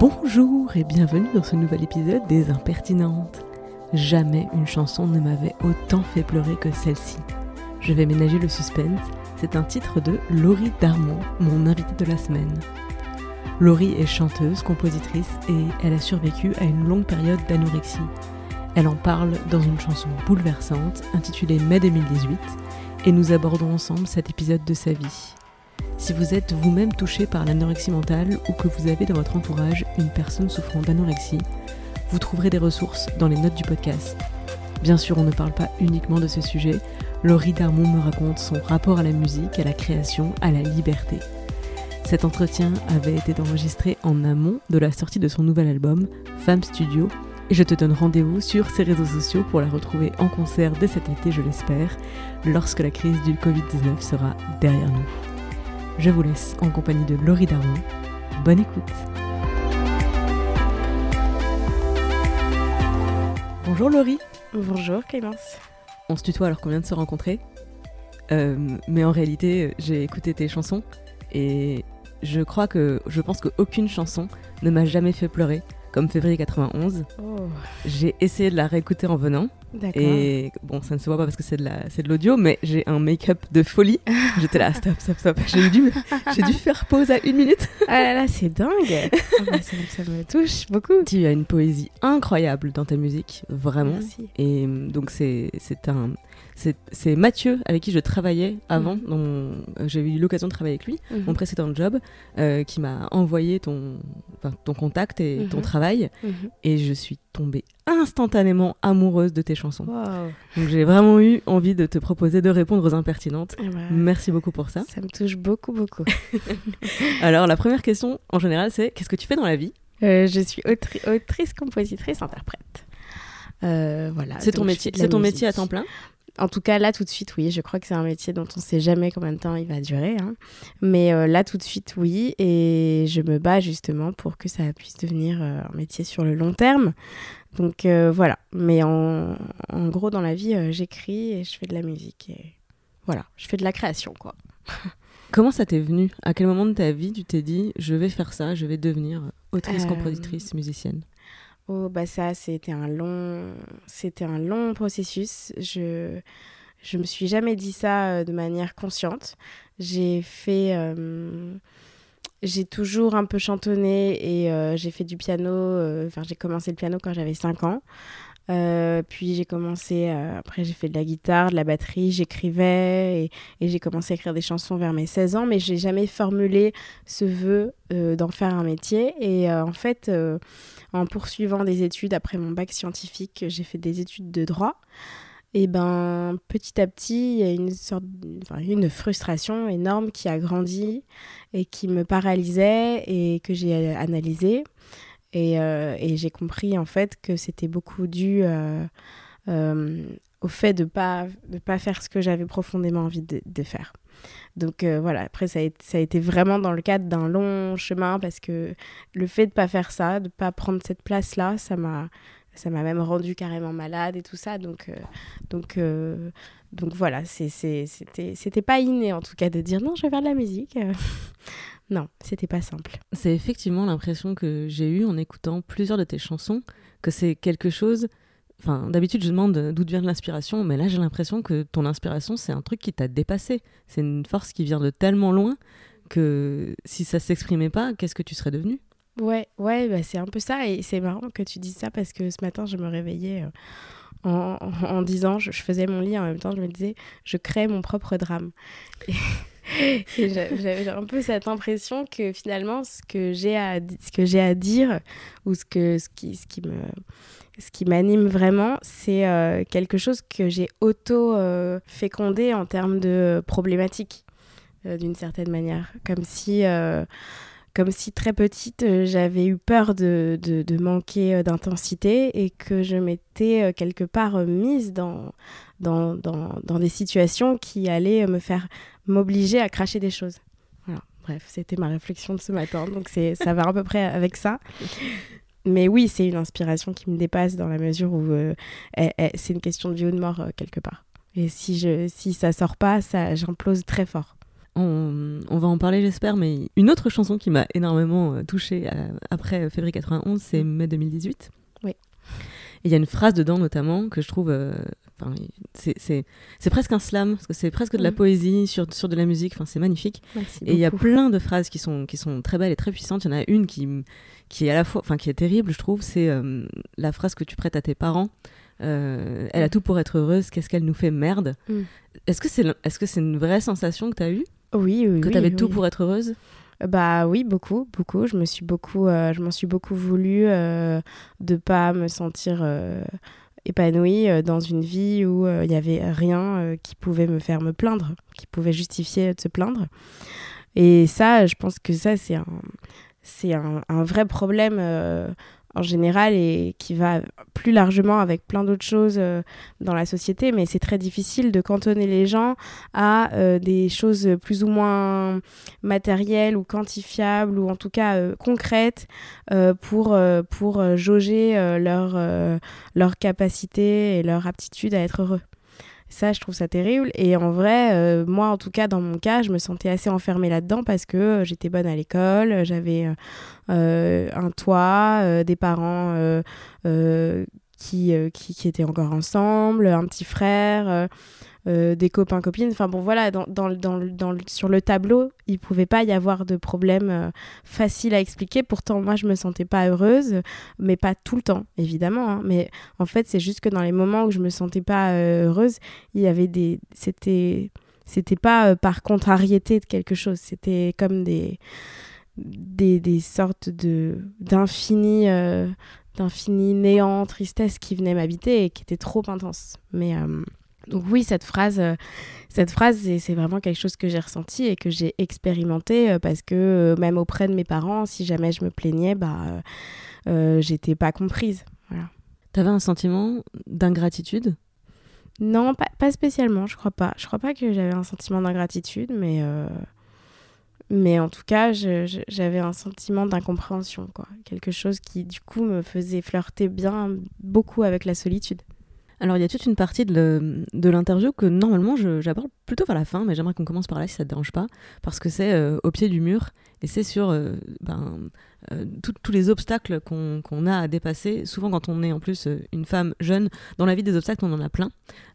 Bonjour et bienvenue dans ce nouvel épisode des Impertinentes. Jamais une chanson ne m'avait autant fait pleurer que celle-ci. Je vais ménager le suspense, c'est un titre de Laurie Darmon, mon invitée de la semaine. Laurie est chanteuse, compositrice et elle a survécu à une longue période d'anorexie. Elle en parle dans une chanson bouleversante intitulée Mai 2018 et nous abordons ensemble cet épisode de sa vie. Si vous êtes vous-même touché par l'anorexie mentale ou que vous avez dans votre entourage une personne souffrant d'anorexie, vous trouverez des ressources dans les notes du podcast. Bien sûr, on ne parle pas uniquement de ce sujet. Laurie Darmon me raconte son rapport à la musique, à la création, à la liberté. Cet entretien avait été enregistré en amont de la sortie de son nouvel album, Femme Studio, et je te donne rendez-vous sur ses réseaux sociaux pour la retrouver en concert dès cet été, je l'espère, lorsque la crise du Covid-19 sera derrière nous. Je vous laisse en compagnie de Laurie Darmon. Bonne écoute Bonjour Laurie Bonjour Clémence. On se tutoie alors qu'on vient de se rencontrer. Euh, mais en réalité, j'ai écouté tes chansons et je crois que je pense qu'aucune chanson ne m'a jamais fait pleurer comme Février 91. Oh, J'ai essayé de la réécouter en venant d'accord. et bon, ça ne se voit pas parce que c'est de la, c'est de l'audio, mais j'ai un make-up de folie. J'étais là, stop, stop, stop. J'ai dû, j'ai dû faire pause à une minute. Ah là là, c'est dingue. Ah bah, ça, ça me touche beaucoup. Tu as une poésie incroyable dans ta musique, vraiment. Merci. Et euh, donc c'est c'est un c'est Mathieu avec qui je travaillais avant. Mon- euh, J'ai eu l'occasion de travailler avec lui, Mhm. mon précédent job, euh, qui m'a envoyé ton enfin, ton contact et ton Mhm. travail, Mhm. et je suis tombée instantanément amoureuse de tes chansons. Wow. Donc j'ai vraiment eu envie de te proposer de répondre aux impertinentes. Ah bah, Merci beaucoup pour ça. ça me touche beaucoup, beaucoup. Alors la première question en général c'est qu'est-ce que tu fais dans la vie? Euh, je suis autri- autrice, compositrice, interprète. Euh, voilà. C'est ton métier, c'est ton métier à temps plein? En tout cas, là, tout de suite, oui. Je crois que c'est un métier dont on ne sait jamais combien de temps il va durer. hein. Mais euh, là, tout de suite, oui. Et je me bats justement pour que ça puisse devenir euh, un métier sur le long terme. Donc euh, voilà. Mais en, en gros, dans la vie, j'écris et je fais de la musique. Et voilà, je fais de la création, quoi. Comment ça t'est venu? À quel moment de ta vie tu t'es dit je vais faire ça, je vais devenir autrice, compositrice, musicienne? Oh bah ça c'était un long c'était un long processus. Je je me suis jamais dit ça euh, de manière consciente. J'ai fait euh, j'ai toujours un peu chantonné et euh, j'ai fait du piano enfin j'ai commencé le piano quand j'avais 5 ans. Puis j'ai commencé, après j'ai fait de la guitare, de la batterie, j'écrivais et, et j'ai commencé à écrire des chansons vers mes 16 ans, mais j'ai jamais formulé ce vœu d'en faire un métier. Et en fait, en poursuivant des études après mon bac scientifique, j'ai fait des études de droit. Et ben petit à petit, il y a une sorte, enfin, une frustration énorme qui a grandi et qui me paralysait et que j'ai analysé. Et, euh, et j'ai compris en fait que c'était beaucoup dû euh, euh, au fait de pas de pas faire ce que j'avais profondément envie de faire. Donc euh, voilà, après ça a, été, vraiment dans le cadre d'un long chemin parce que le fait de pas faire ça, de pas prendre cette place là, ça m'a ça m'a même rendu carrément malade et tout ça. Donc euh, donc euh, donc voilà, c'était pas inné en tout cas de dire non, je vais faire de la musique. Non, c'était pas simple. C'est effectivement l'impression que j'ai eue en écoutant plusieurs de tes chansons, que c'est quelque chose. Enfin, d'habitude, je demande d'où vient l'inspiration, mais là, j'ai l'impression que ton inspiration, c'est un truc qui t'a dépassé. C'est une force qui vient de tellement loin que si ça s'exprimait pas, qu'est-ce que tu serais devenu Ouais, ouais, bah c'est un peu ça. Et c'est marrant que tu dises ça parce que ce matin, je me réveillais euh, en, en, disant, je, faisais mon lit en même temps, je me disais, je crée mon propre drame. J'avais un peu cette impression que finalement, ce que j'ai à, ce que j'ai à dire, ou ce, que, ce, qui, ce qui me ce qui m'anime vraiment, c'est euh, quelque chose que j'ai auto-fécondé en termes de problématiques, euh, d'une certaine manière. Comme si, euh, comme si très petite, j'avais eu peur de, de, de manquer d'intensité et que je m'étais quelque part mise dans, dans, dans, dans, des situations qui allaient me faire m'obliger à cracher des choses. Voilà. Bref, c'était ma réflexion de ce matin, donc ça va à peu près avec ça. Mais oui, c'est une inspiration qui me dépasse dans la mesure où euh, c'est une question de vie ou de mort euh, quelque part. Et si, je, si ça sort pas, ça, j'implose très fort. On, on, va en parler, j'espère, mais une autre chanson qui m'a énormément euh, touchée après février 91, c'est mm. mai 2018. Oui. Il y a une phrase dedans, notamment, que je trouve. Enfin, c'est presque un slam, parce que c'est presque de la mm. poésie sur, sur de la musique. Enfin, c'est magnifique. et il y a plein de phrases qui sont, qui sont très belles et très puissantes. Il y en a une qui, qui est à la fois, enfin qui est terrible, je trouve, c'est euh, la phrase que tu prêtes à tes parents. Euh, elle a mm. tout pour être heureuse, qu'est-ce qu'elle nous fait merde? Mm. Est-ce que c'est est-ce que c'est une vraie sensation que tu as eue? Oui, oui. Que tu avais tout pour être heureuse? Bah oui, beaucoup, beaucoup. Je me suis beaucoup, euh, je m'en suis beaucoup voulu euh, de pas me sentir épanouie dans une vie où il n'y avait rien qui pouvait me faire me plaindre, qui pouvait justifier de se plaindre. Et ça, je pense que ça, c'est un, c'est un, vrai problème euh, en général et qui va plus largement avec plein d'autres choses euh, dans la société, mais c'est très difficile de cantonner les gens à euh, des choses plus ou moins matérielles ou quantifiables ou en tout cas concrètes pour, pour jauger leur, leur capacité et leur aptitude à être heureux. Ça, je trouve ça terrible. Et en vrai, euh, moi, en tout cas, dans mon cas, je me sentais assez enfermée là-dedans parce que euh, j'étais bonne à l'école, j'avais euh, un toit, des parents qui, qui, qui, étaient encore ensemble, un petit frère. Euh, des copains copines. Enfin bon voilà dans, dans, dans, sur le tableau il pouvait pas y avoir de problème euh, facile à expliquer. Pourtant moi je me sentais pas heureuse mais pas tout le temps évidemment hein. mais en fait c'est juste que dans les moments où je me sentais pas euh, heureuse il y avait des c'était c'était pas par contrariété de quelque chose. C'était comme des des, des sortes de d'infini d'infini néant tristesse qui venaient m'habiter et qui étaient trop intenses. Mais donc oui, cette phrase, euh, cette phrase, c'est vraiment quelque chose que j'ai ressenti et que j'ai expérimenté euh, parce que euh, même auprès de mes parents, si jamais je me plaignais, bah, j'étais pas comprise. Voilà. T'avais un sentiment d'ingratitude? Non, pas, pas, spécialement, je crois pas. Je crois pas que j'avais un sentiment d'ingratitude, mais mais en tout cas, j'avais un sentiment d'incompréhension, quoi. Quelque chose qui, du coup, me faisait flirter bien beaucoup avec la solitude. Alors, il y a toute une partie de l'interview que normalement j'aborde plutôt vers la fin, mais j'aimerais qu'on commence par là si ça te dérange pas, parce que c'est euh, au pied du mur et c'est sur euh, ben, euh, tous les obstacles qu'on a à dépasser. Souvent, quand on est en plus une femme jeune, dans la vie des obstacles, on en a plein.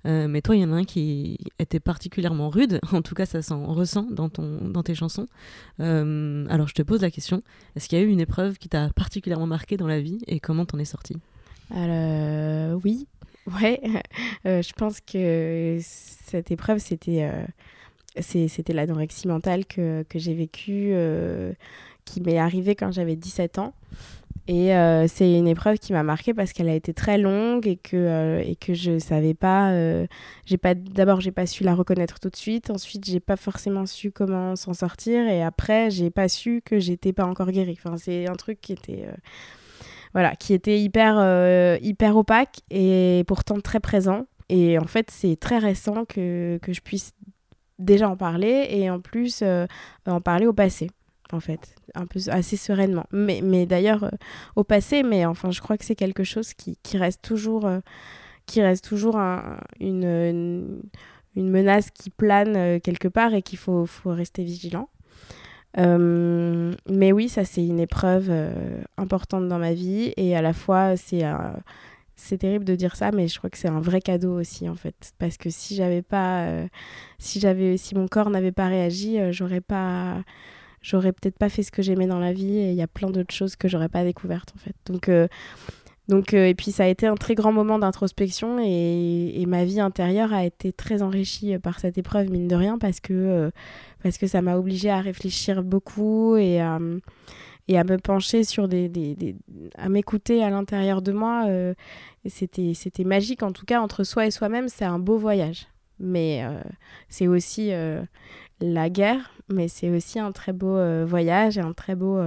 mais toi, il y en a un qui était particulièrement rude, en tout cas, ça s'en ressent dans, dans tes chansons. alors, je te pose la question est-ce qu'il y a eu une épreuve qui t'a particulièrement marqué dans la vie et comment t'en es sortie? Alors, oui, Ouais, euh, je pense que cette épreuve, c'était euh, c'était l'anorexie mentale que, que j'ai vécue, euh, qui m'est arrivée quand j'avais 17 ans. Et c'est une épreuve qui m'a marquée parce qu'elle a été très longue et que, et que je savais pas. j'ai pas D'abord, j'ai pas su la reconnaître tout de suite. Ensuite, j'ai pas forcément su comment s'en sortir. Et après, j'ai pas su que j'étais pas encore guérie. Enfin, c'est un truc qui était voilà, qui était hyper, euh, hyper opaque et pourtant très présent. Et en fait, c'est très récent que, que, je puisse déjà en parler et en plus euh, en parler au passé, en fait, un peu assez sereinement. Mais, mais d'ailleurs, euh, au passé, mais enfin, je crois que c'est quelque chose qui, qui, reste toujours, qui reste toujours une, une, une, menace qui plane quelque part et qu'il faut, faut rester vigilant. Euh, mais oui, ça c'est une épreuve euh, importante dans ma vie. Et à la fois c'est c'est terrible de dire ça, mais je crois que c'est un vrai cadeau aussi en fait, parce que si j'avais pas, euh, si j'avais, si mon corps n'avait pas réagi, j'aurais pas, j'aurais peut-être pas fait ce que j'aimais dans la vie. Et il y a plein d'autres choses que j'aurais pas découvertes en fait. Donc Donc, et puis ça a été un très grand moment d'introspection et, ma vie intérieure a été très enrichie par cette épreuve, mine de rien, parce que, parce que ça m'a obligée à réfléchir beaucoup et à, et à me pencher sur des, des, à m'écouter à l'intérieur de moi. c'était, c'était magique, en tout cas, entre soi et soi-même, c'est un beau voyage. Mais c'est aussi la guerre, mais c'est aussi un très beau euh, voyage et un très beau,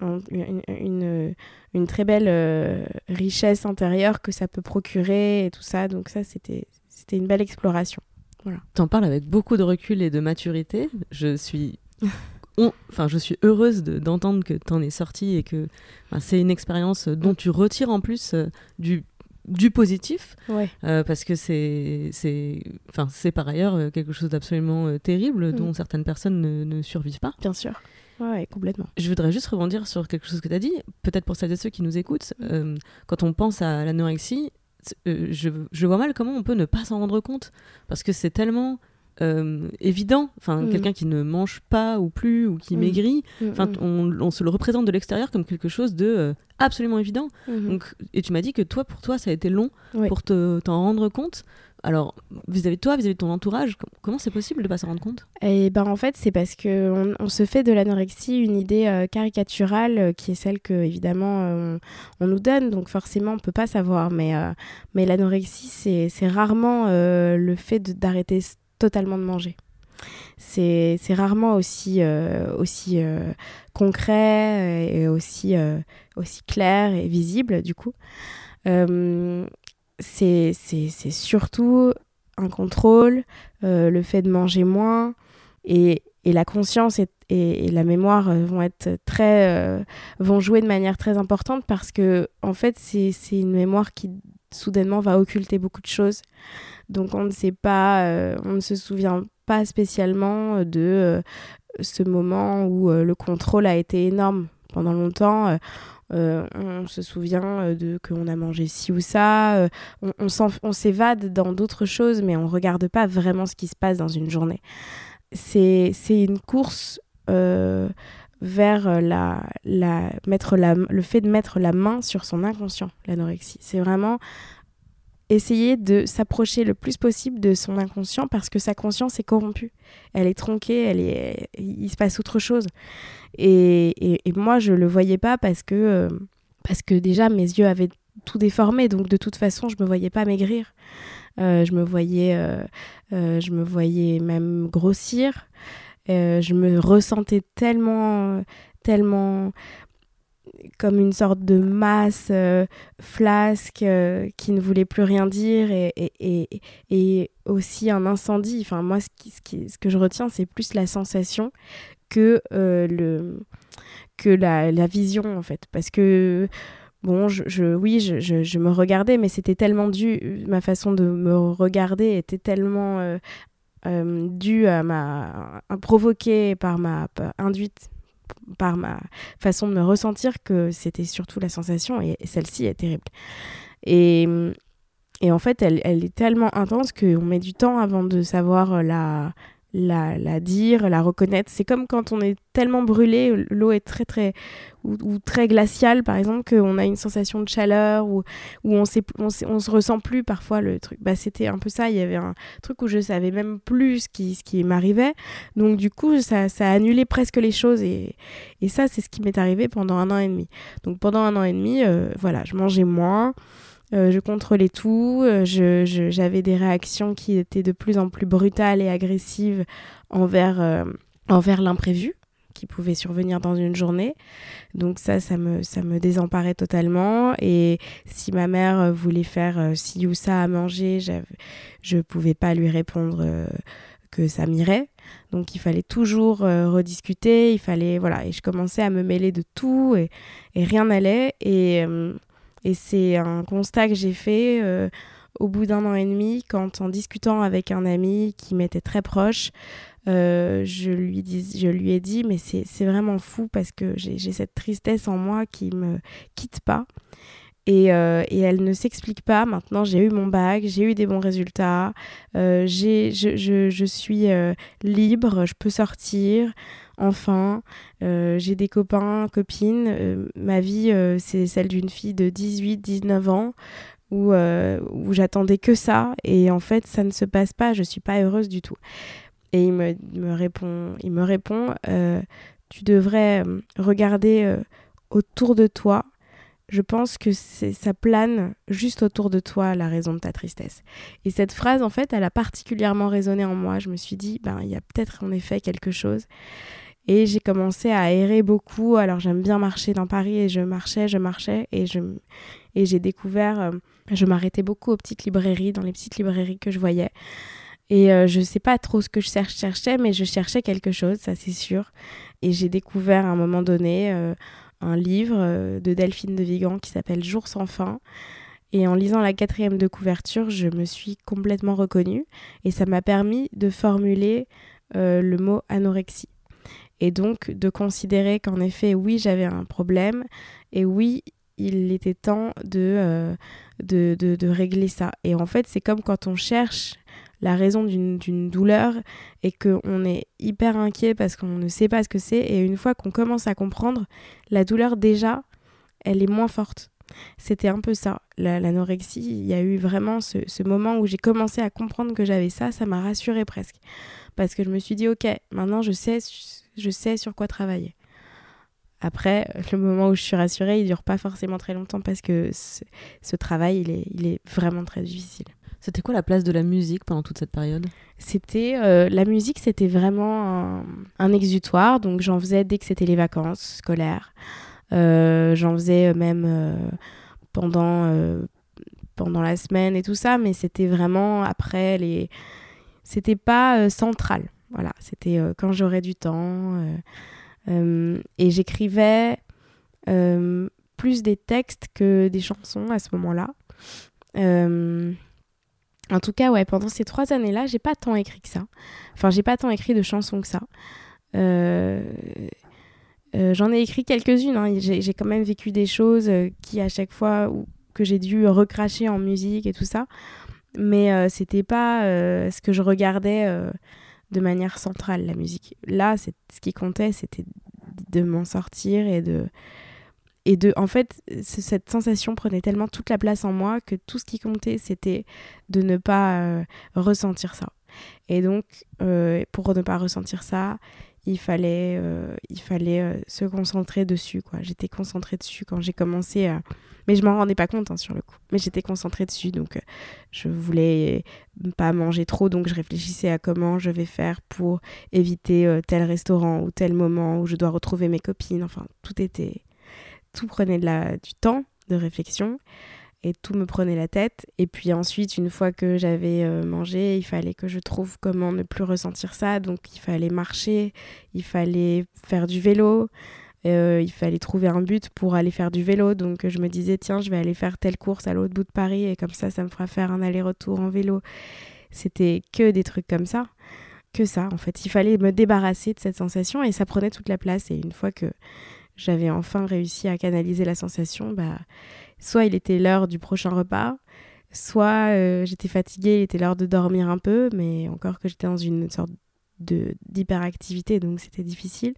euh, une, une, très belle euh, richesse intérieure que ça peut procurer et tout ça. Donc ça, c'était une belle exploration. Voilà. en parles avec beaucoup de recul et de maturité. Je suis enfin, je suis heureuse d'entendre que tu en es sorti et que c'est une expérience dont tu retires en plus du du positif, euh, parce que c'est, enfin, c'est par ailleurs euh, quelque chose d'absolument euh, terrible mm. dont certaines personnes ne, survivent pas. Bien sûr. Ouais, complètement. Je voudrais juste rebondir sur quelque chose que tu as dit, peut-être pour celles et ceux qui nous écoutent. Mm. quand on pense à l'anorexie, je, je, vois mal comment on peut ne pas s'en rendre compte, parce que c'est tellement euh, évident. Enfin, mm. quelqu'un qui ne mange pas ou plus ou qui mm. maigrit. Mm, enfin, on, se le représente de l'extérieur comme quelque chose de euh, absolument évident. Mm-hmm. Donc, et tu m'as dit que toi, pour toi, ça a été long pour te, t'en rendre compte. Alors, vis-à-vis de toi, vis-à-vis de ton entourage, comment c'est possible de pas s'en rendre compte? Eh ben en fait, c'est parce que on, se fait de l'anorexie une idée euh, caricaturale qui est celle que évidemment on, nous donne. Donc forcément, on peut pas savoir. Mais mais l'anorexie, c'est rarement le fait d'arrêter totalement de manger. C'est rarement aussi, euh, aussi euh, concret et aussi, euh, aussi clair et visible, du coup. C'est surtout un contrôle, le fait de manger moins et, et la conscience et, la mémoire vont être très vont jouer de manière très importante parce que en fait c'est une mémoire qui soudainement va occulter beaucoup de choses donc on ne sait pas, euh, on ne se souvient pas spécialement de euh, ce moment où euh, le contrôle a été énorme pendant longtemps. On se souvient de qu'on a mangé ci ou ça. on, on s'évade dans d'autres choses, mais on regarde pas vraiment ce qui se passe dans une journée. C'est une course vers la, le fait de mettre la main sur son inconscient, l'anorexie. C'est vraiment essayer de s'approcher le plus possible de son inconscient parce que sa conscience est corrompue. Elle est tronquée, elle est... il se passe autre chose. Et, et, moi, je le voyais pas parce que, euh, parce que déjà, mes yeux avaient tout déformé. Donc, de toute façon, je me voyais pas maigrir. Euh, je, me voyais, euh, je me voyais même grossir. je me ressentais tellement, tellement comme une sorte de masse euh, flasque euh, qui ne voulait plus rien dire et, et, et, aussi un incendie. Enfin, moi, ce, qui, ce, que je retiens, c'est plus la sensation que, euh, le, que la, la, vision, en fait. Parce que, bon, je, je oui, je, je, me regardais, mais c'était tellement dû, ma façon de me regarder était tellement due à ma. provoquée par ma. induite par ma façon de me ressentir que c'était surtout la sensation et, celle-ci est terrible. Et, et en fait, elle, elle est tellement intense qu'on met du temps avant de savoir la, la, la, dire, la reconnaître. C'est comme quand on est tellement brûlé, l'eau est très très ou, très glaciale par exemple, qu'on a une sensation de chaleur ou où on, on, on, se ressent plus parfois le truc. Bah, c'était un peu ça, il y avait un truc où je savais même plus ce qui, ce qui m'arrivait. Donc du coup, ça, ça a annulé presque les choses et, et ça, c'est ce qui m'est arrivé pendant un an et demi. Donc pendant un an et demi, euh, voilà, je mangeais moins. Euh, je contrôlais tout, euh, j'avais des réactions qui étaient de plus en plus brutales et agressives envers, euh, envers l'imprévu qui pouvait survenir dans une journée. Donc ça, ça me, ça me désemparait totalement. Et si ma mère voulait faire ci ou ça à manger, je ne pouvais pas lui répondre que ça m'irait. Donc il fallait toujours rediscuter, il fallait voilà et je commençais à me mêler de tout et, et rien n'allait et et c'est un constat que j'ai fait euh, au bout d'un an et demi, quand en discutant avec un ami qui m'était très proche, euh, je, lui je lui ai dit, mais c'est vraiment fou parce que j'ai cette tristesse en moi qui me quitte pas. Et, euh, et, elle ne s'explique pas. Maintenant, j'ai eu mon bac, j'ai eu des bons résultats, euh, j'ai, je, je, je, suis euh, libre, je peux sortir. Enfin, j'ai des copains, copines. Ma vie, c'est celle d'une fille de 18-19 ans où, où j'attendais que ça. Et en fait, ça ne se passe pas. Je ne suis pas heureuse du tout. Et il me, me répond, il me répond tu devrais regarder autour de toi je pense que ça plane juste autour de toi la raison de ta tristesse. Et cette phrase, en fait, elle a particulièrement résonné en moi. Je me suis dit, ben, il y a peut-être en effet quelque chose. Et j'ai commencé à errer beaucoup. Alors j'aime bien marcher dans Paris et je marchais, je marchais et je et j'ai découvert, euh, je m'arrêtais beaucoup aux petites librairies, dans les petites librairies que je voyais. Et je euh, je sais pas trop ce que je cherchais, mais je cherchais quelque chose, ça c'est sûr. Et j'ai découvert à un moment donné euh, un livre euh, de Delphine de Vigan qui s'appelle Jour sans fin. Et en lisant la quatrième de couverture, je me suis complètement reconnue et ça m'a permis de formuler euh, le mot anorexie. Et donc de considérer qu'en effet, oui, j'avais un problème et oui, il était temps de, euh, de, de, de, régler ça. Et en fait, c'est comme quand on cherche la raison d'une douleur et qu'on est hyper inquiet parce qu'on ne sait pas ce que c'est. Et une fois qu'on commence à comprendre, la douleur déjà, elle est moins forte. C'était un peu ça, l'anorexie. il y a eu vraiment ce, ce moment où j'ai commencé à comprendre que j'avais ça, ça m'a rassurée presque. Parce que je me suis dit, ok, maintenant je sais, je sais sur quoi travailler. Après, le moment où je suis rassurée, il dure pas forcément très longtemps parce que ce, ce travail, il est, il est vraiment très difficile. C'était quoi la place de la musique pendant toute cette période? C'était euh, la musique, c'était vraiment un, exutoire. Donc j'en faisais dès que c'était les vacances scolaires. Euh, j'en faisais même euh, pendant pendant la semaine et tout ça, mais c'était vraiment après les. C'était pas central. Voilà, c'était quand j'aurais du temps. et j'écrivais plus des textes que des chansons à ce moment-là. En tout cas, ouais, pendant ces trois années-là, j'ai pas tant écrit que ça. Enfin, j'ai pas tant écrit de chansons que ça. Euh, euh, j'en ai écrit quelques-unes. Hein. J'ai quand même vécu des choses euh, qui, à chaque fois, que j'ai dû recracher en musique et tout ça. Mais c'était pas ce que je regardais de manière centrale, la musique. Là, ce qui comptait, c'était de m'en sortir et de, et de, en fait, cette sensation prenait tellement toute la place en moi que tout ce qui comptait, c'était de ne pas euh, ressentir ça. Et donc, euh, pour ne pas ressentir ça, il fallait, euh, il fallait se concentrer dessus. quoi. J'étais concentrée dessus quand j'ai commencé à... Mais je m'en rendais pas compte hein, sur le coup. Mais j'étais concentrée dessus, donc je voulais pas manger trop, donc je réfléchissais à comment je vais faire pour éviter tel restaurant ou tel moment où je dois retrouver mes copines. Enfin, tout était tout prenait du temps de réflexion et tout me prenait la tête. Et puis ensuite, une fois que j'avais euh, mangé, il fallait que je trouve comment ne plus ressentir ça. Donc il fallait marcher, il fallait faire du vélo, euh, il fallait trouver un but pour aller faire du vélo. Donc je me disais, tiens, je vais aller faire telle course à l'autre bout de Paris et comme ça, ça me fera faire un aller-retour en vélo. C'était que des trucs comme ça. Que ça, en fait. Il fallait me débarrasser de cette sensation et ça prenait toute la place. Et une fois que j'avais enfin réussi à canaliser la sensation, bah, soit il était l'heure du prochain repas, soit euh, j'étais fatiguée, il était l'heure de dormir un peu, mais encore que j'étais dans une sorte de d'hyperactivité, donc c'était difficile.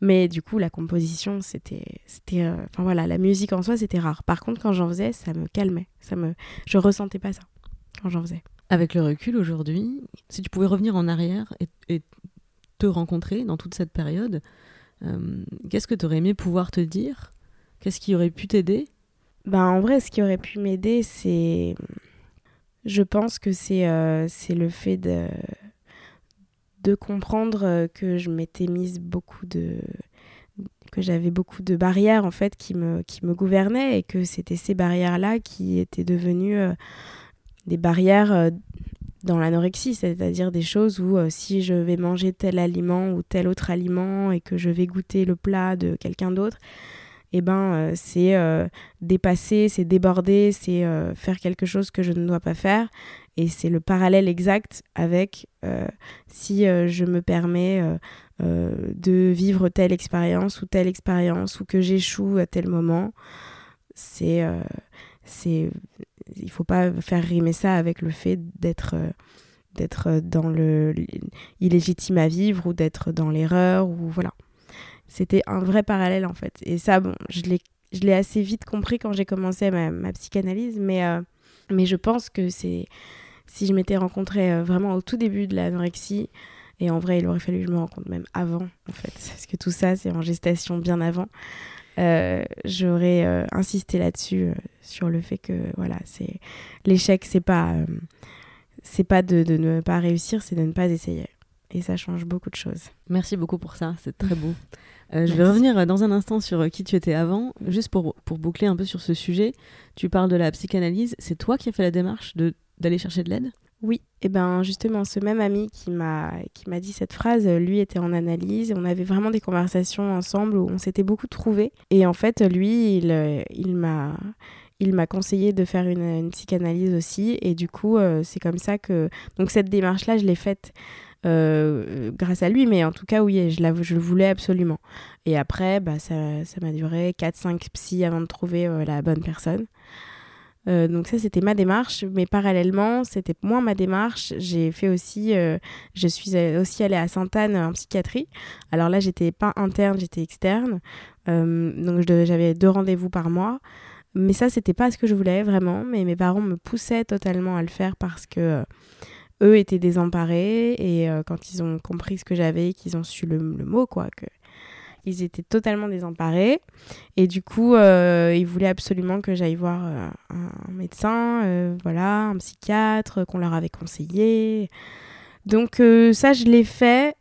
Mais du coup, la composition, c'était, c'était, euh, enfin voilà, la musique en soi, c'était rare. Par contre, quand j'en faisais, ça me calmait, ça me, je ressentais pas ça quand j'en faisais. Avec le recul aujourd'hui, si tu pouvais revenir en arrière et te rencontrer dans toute cette période, euh, qu'est-ce que tu aurais aimé pouvoir te dire? Qu'est-ce qui aurait pu t'aider? Ben, En vrai, ce qui aurait pu m'aider, c'est. Je pense que c'est euh, le fait de, de comprendre que je m'étais mise beaucoup de que j'avais beaucoup de barrières en fait qui me, qui me gouvernaient et que c'était ces barrières là qui étaient devenues euh, des barrières dans l'anorexie, c'est-à-dire des choses où euh, si je vais manger tel aliment ou tel autre aliment et que je vais goûter le plat de quelqu'un d'autre, eh ben euh, c'est euh, dépasser, c'est déborder, c'est faire quelque chose que je ne dois pas faire. Et c'est le parallèle exact avec si je me permets de vivre telle expérience ou telle expérience ou que j'échoue à tel moment c'est c'est il faut pas faire rimer ça avec le fait d'être d'être dans le illégitime à vivre ou d'être dans l'erreur ou voilà. C'était un vrai parallèle en fait. Et ça bon je l'ai je l'ai assez vite compris quand j'ai commencé ma, psychanalyse mais mais je pense que c'est si je m'étais rencontrée vraiment au tout début de l'anorexie et en vrai, il aurait fallu que je me rencontre même avant, en fait, parce que tout ça, c'est en gestation bien avant. Euh, j'aurais euh, insisté là-dessus, euh, sur le fait que voilà, c'est l'échec, c'est pas, c'est pas de, de, ne pas réussir, c'est de ne pas essayer. Et ça change beaucoup de choses. Merci beaucoup pour ça, c'est très beau. je vais revenir dans un instant sur qui tu étais avant, juste pour, pour boucler un peu sur ce sujet. Tu parles de la psychanalyse, c'est toi qui as fait la démarche d'aller chercher de l'aide? Oui, et ben justement, ce même ami qui m'a qui m'a dit cette phrase, lui était en analyse on avait vraiment des conversations ensemble où on s'était beaucoup trouvés. Et en fait, lui, il, il m'a il m'a conseillé de faire une, psychanalyse aussi et du coup, euh, c'est comme ça que donc cette démarche-là, je l'ai faite. Euh, grâce à lui, mais en tout cas, oui, je, je le voulais absolument. Et après, bah, ça m'a duré 4-5 psys avant de trouver euh, la bonne personne. Euh, donc ça, c'était ma démarche. Mais parallèlement, c'était moins ma démarche. J'ai fait aussi, euh, je suis aussi allée à Sainte-Anne en psychiatrie. Alors là, j'étais pas interne, j'étais externe. Euh, donc j'avais deux rendez-vous par mois. Mais ça, c'était pas ce que je voulais vraiment. Mais mes parents me poussaient totalement à le faire parce que eux étaient désemparés et quand ils ont compris ce que j'avais, qu'ils ont su le, le mot quoi, que ils étaient totalement désemparés. Et du coup, euh, ils voulaient absolument que j'aille voir euh, un médecin, euh, voilà, un psychiatre qu'on leur avait conseillé. Donc ça, je l'ai fait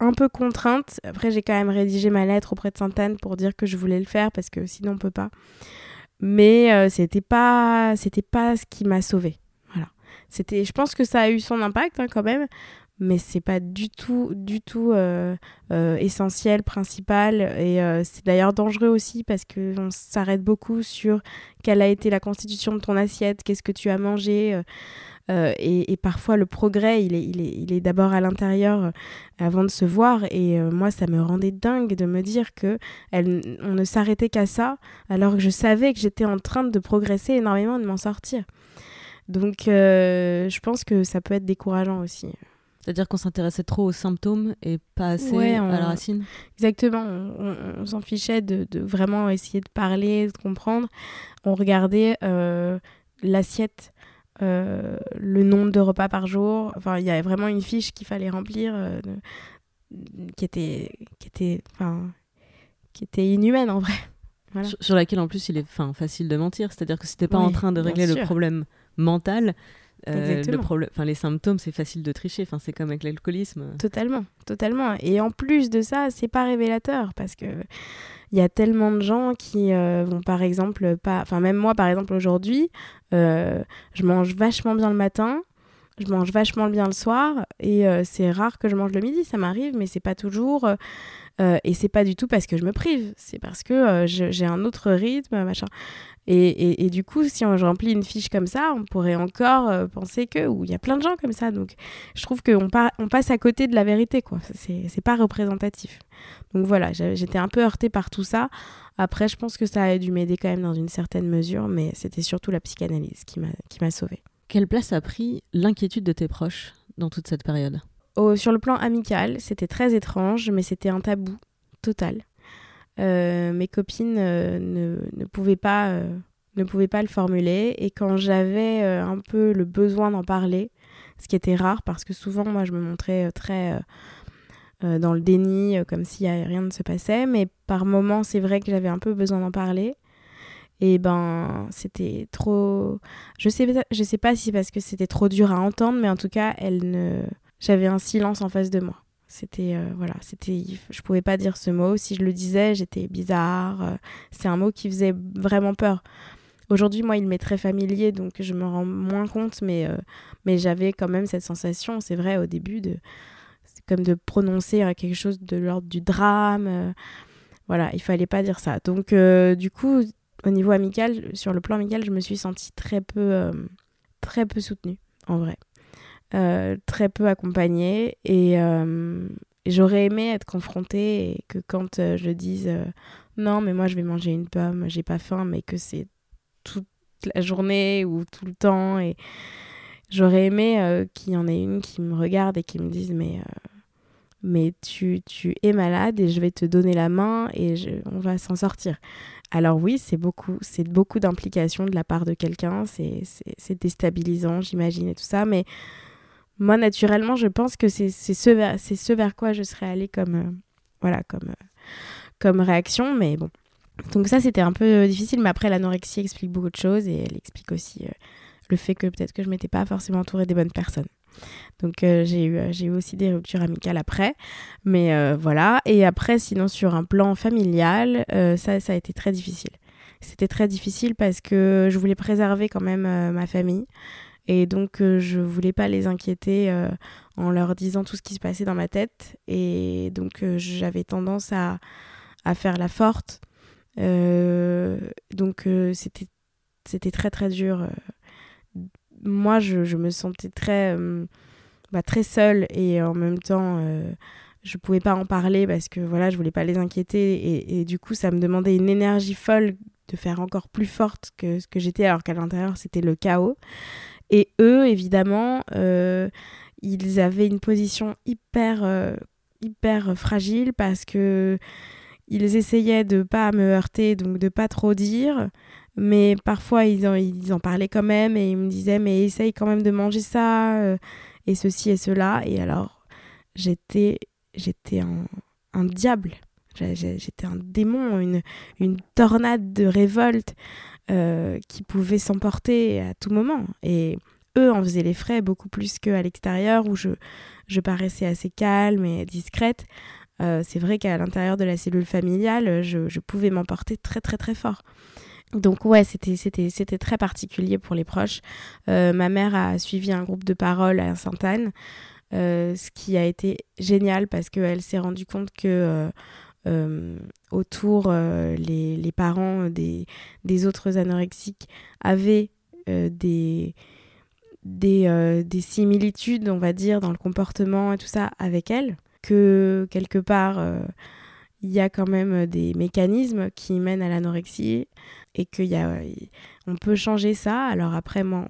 un peu contrainte. Après, j'ai quand même rédigé ma lettre auprès de Sainte-Anne pour dire que je voulais le faire parce que sinon on peut pas. Mais c'était pas, c'était pas ce qui m'a sauvée. Voilà. C'était, je pense que ça a eu son impact hein, quand même, mais c'est pas du tout, du tout euh, euh, essentiel, principal. Et euh, c'est d'ailleurs dangereux aussi parce qu'on s'arrête beaucoup sur quelle a été la constitution de ton assiette, qu'est-ce que tu as mangé. Et, parfois, le progrès, il est, il est, il est d'abord à l'intérieur avant de se voir. Et moi, ça me rendait dingue de me dire que on ne s'arrêtait qu'à ça, alors que je savais que j'étais en train de progresser énormément, de m'en sortir. Donc, je pense que ça peut être décourageant aussi. C'est-à-dire qu'on s'intéressait trop aux symptômes et pas assez à la racine Exactement. On, s'en fichait de, vraiment essayer de parler, de comprendre. On regardait euh, l'assiette, euh, le nombre de repas par jour. Enfin, il y avait vraiment une fiche qu'il fallait remplir euh, qui était, qui, était, qui était inhumaine en vrai. Sur, laquelle en plus il est facile de mentir. C'est-à-dire que si t'es pas en train de régler le problème mental, euh, le problème, enfin les symptômes, c'est facile de tricher. Enfin, c'est comme avec l'alcoolisme. Totalement, totalement. Et en plus de ça, c'est pas révélateur parce que il y a tellement de gens qui euh, vont par exemple pas, enfin même moi par exemple aujourd'hui, euh, je mange vachement bien le matin. Je mange vachement bien le soir et c'est rare que je mange le midi, ça m'arrive, mais c'est pas toujours. et c'est pas du tout parce que je me prive, c'est parce que j'ai un autre rythme, machin. Et, et, du coup, si on remplit une fiche comme ça, on pourrait encore euh, penser que, ou il y a plein de gens comme ça. Donc, je trouve qu'on on passe à côté de la vérité, quoi. C'est pas représentatif. Donc voilà, j'étais un peu heurtée par tout ça. Après, je pense que ça a dû m'aider quand même dans une certaine mesure, mais c'était surtout la psychanalyse qui m'a sauvée. Quelle place a pris l'inquiétude de tes proches dans toute cette période? Sur le plan amical, c'était très étrange, mais c'était un tabou total. Euh, mes copines euh, ne, pouvaient pas, euh, ne pouvaient pas le formuler. Et quand j'avais un peu le besoin d'en parler, ce qui était rare parce que souvent, moi, je me montrais très dans le déni, comme si rien ne se passait. Mais par moments, c'est vrai que j'avais un peu besoin d'en parler. Et ben, c'était trop. Je sais, je sais pas si parce que c'était trop dur à entendre, mais en tout cas, elle ne. J'avais un silence en face de moi. C'était euh, voilà, c'était je pouvais pas dire ce mot. Si je le disais, j'étais bizarre. Euh, c'est un mot qui faisait vraiment peur. Aujourd'hui, moi, il m'est très familier, donc je me rends moins compte, mais, euh, mais j'avais quand même cette sensation, c'est vrai, au début, de comme de prononcer quelque chose de l'ordre du drame. voilà, il fallait pas dire ça. Donc, du coup, au niveau amical, sur le plan amical, je me suis sentie très peu, très peu soutenue, en vrai. Euh, très peu accompagnée euh, et j'aurais aimé être confrontée et que quand euh, je dise non mais moi je vais manger une pomme, j'ai pas faim mais que c'est toute la journée ou tout le temps. Et j'aurais aimé qu'il y en ait une qui me regarde et qui me dise mais mais tu, tu es malade et je vais te donner la main et on va s'en sortir. Alors oui, c'est beaucoup, c'est beaucoup d'implication de la part de quelqu'un, c'est déstabilisant, j'imagine, et tout ça, mais moi, naturellement, je pense que c'est ce, vers, ce vers quoi je serais allée comme, euh, voilà, comme, euh, comme réaction, mais bon. Donc ça, c'était un peu difficile, mais après, l'anorexie explique beaucoup de choses et elle explique aussi euh, le fait que peut-être que je m'étais pas forcément entourée des bonnes personnes. Donc euh, j'ai eu, euh, eu aussi des ruptures amicales après. Mais euh, voilà. Et après, sinon, sur un plan familial, ça, ça a été très difficile. C'était très difficile parce que je voulais préserver quand même ma famille. Et donc, je voulais pas les inquiéter en leur disant tout ce qui se passait dans ma tête. Et donc, j'avais tendance à, à, faire la forte. donc, c'était, c'était très, très dur moi, je, je, me sentais très, euh, bah, très seule et en même temps, euh, je pouvais pas en parler parce que voilà, je voulais pas les inquiéter et, du coup, ça me demandait une énergie folle de faire encore plus forte que ce que j'étais alors qu'à l'intérieur, c'était le chaos. Et eux, évidemment, euh, ils avaient une position hyper, euh, hyper fragile parce que ils essayaient de pas me heurter, donc de pas trop dire. Mais parfois, ils en, ils en parlaient quand même et ils me disaient, mais essaye quand même de manger ça, euh, et ceci et cela. Et alors, j'étais, j'étais un, un diable. J'étais un démon, une, une tornade de révolte euh, qui pouvait s'emporter à tout moment. Et eux en faisaient les frais beaucoup plus qu'à l'extérieur où je, je paraissais assez calme et discrète. Euh, c'est vrai qu'à l'intérieur de la cellule familiale, je, pouvais m'emporter très très très fort. Donc ouais, c'était, c'était, c'était très particulier pour les proches. Euh, ma mère a suivi un groupe de parole à Sainte-Anne, ce qui a été génial parce qu'elle s'est rendue compte que euh, autour, les, les, parents des, des, autres anorexiques avaient des, des, des, similitudes, on va dire, dans le comportement et tout ça avec elle. Que quelque part, il y a quand même des mécanismes qui mènent à l'anorexie et qu'on y a, on peut changer ça. Alors après, moi,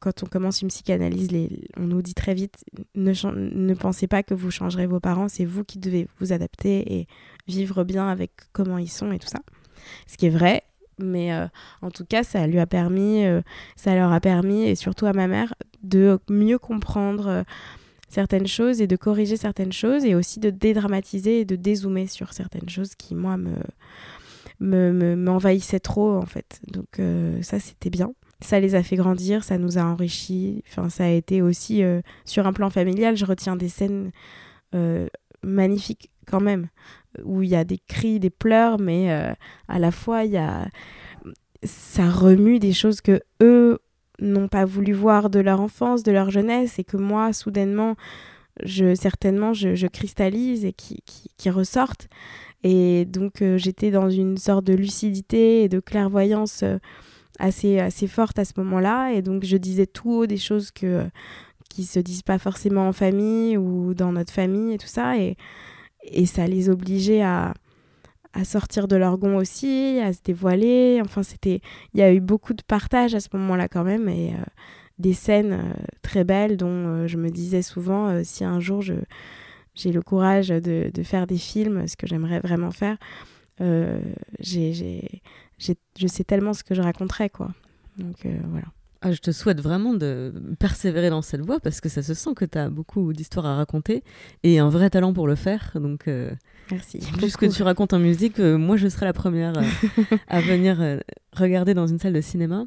quand on commence une psychanalyse, les, on nous dit très vite, ne, ne pensez pas que vous changerez vos parents, c'est vous qui devez vous adapter et vivre bien avec comment ils sont et tout ça. Ce qui est vrai, mais euh, en tout cas, ça lui a permis, euh, ça leur a permis, et surtout à ma mère, de mieux comprendre euh, certaines choses et de corriger certaines choses, et aussi de dédramatiser et de dézoomer sur certaines choses qui, moi, me m'envahissait me, trop en fait. Donc euh, ça c'était bien. Ça les a fait grandir, ça nous a enrichis. Enfin, ça a été aussi euh, sur un plan familial. Je retiens des scènes euh, magnifiques quand même, où il y a des cris, des pleurs, mais à la fois il y a ça remue des choses que eux n'ont pas voulu voir de leur enfance, de leur jeunesse, et que moi soudainement je certainement je, cristallise et qui, qui, qui ressortent. Et donc euh, j'étais dans une sorte de lucidité et de clairvoyance euh, assez, assez forte à ce moment-là. Et donc je disais tout haut des choses que, qui se disent pas forcément en famille ou dans notre famille et tout ça. Et, et ça les obligeait à, à sortir de leur gond aussi, à se dévoiler. Enfin, c'était, il y a eu beaucoup de partage à ce moment-là quand même et euh, des scènes très belles dont je me disais souvent si un jour je j'ai le courage de, de, faire des films, ce que j'aimerais vraiment faire, euh, j'ai, je sais tellement ce que je raconterais, quoi. Donc euh, voilà. Ah, je te souhaite vraiment de persévérer dans cette voie parce que ça se sent que tu as beaucoup d'histoires à raconter et un vrai talent pour le faire. Donc, euh, Merci. Plus que tu racontes en musique, moi je serai la première à venir regarder dans une salle de cinéma.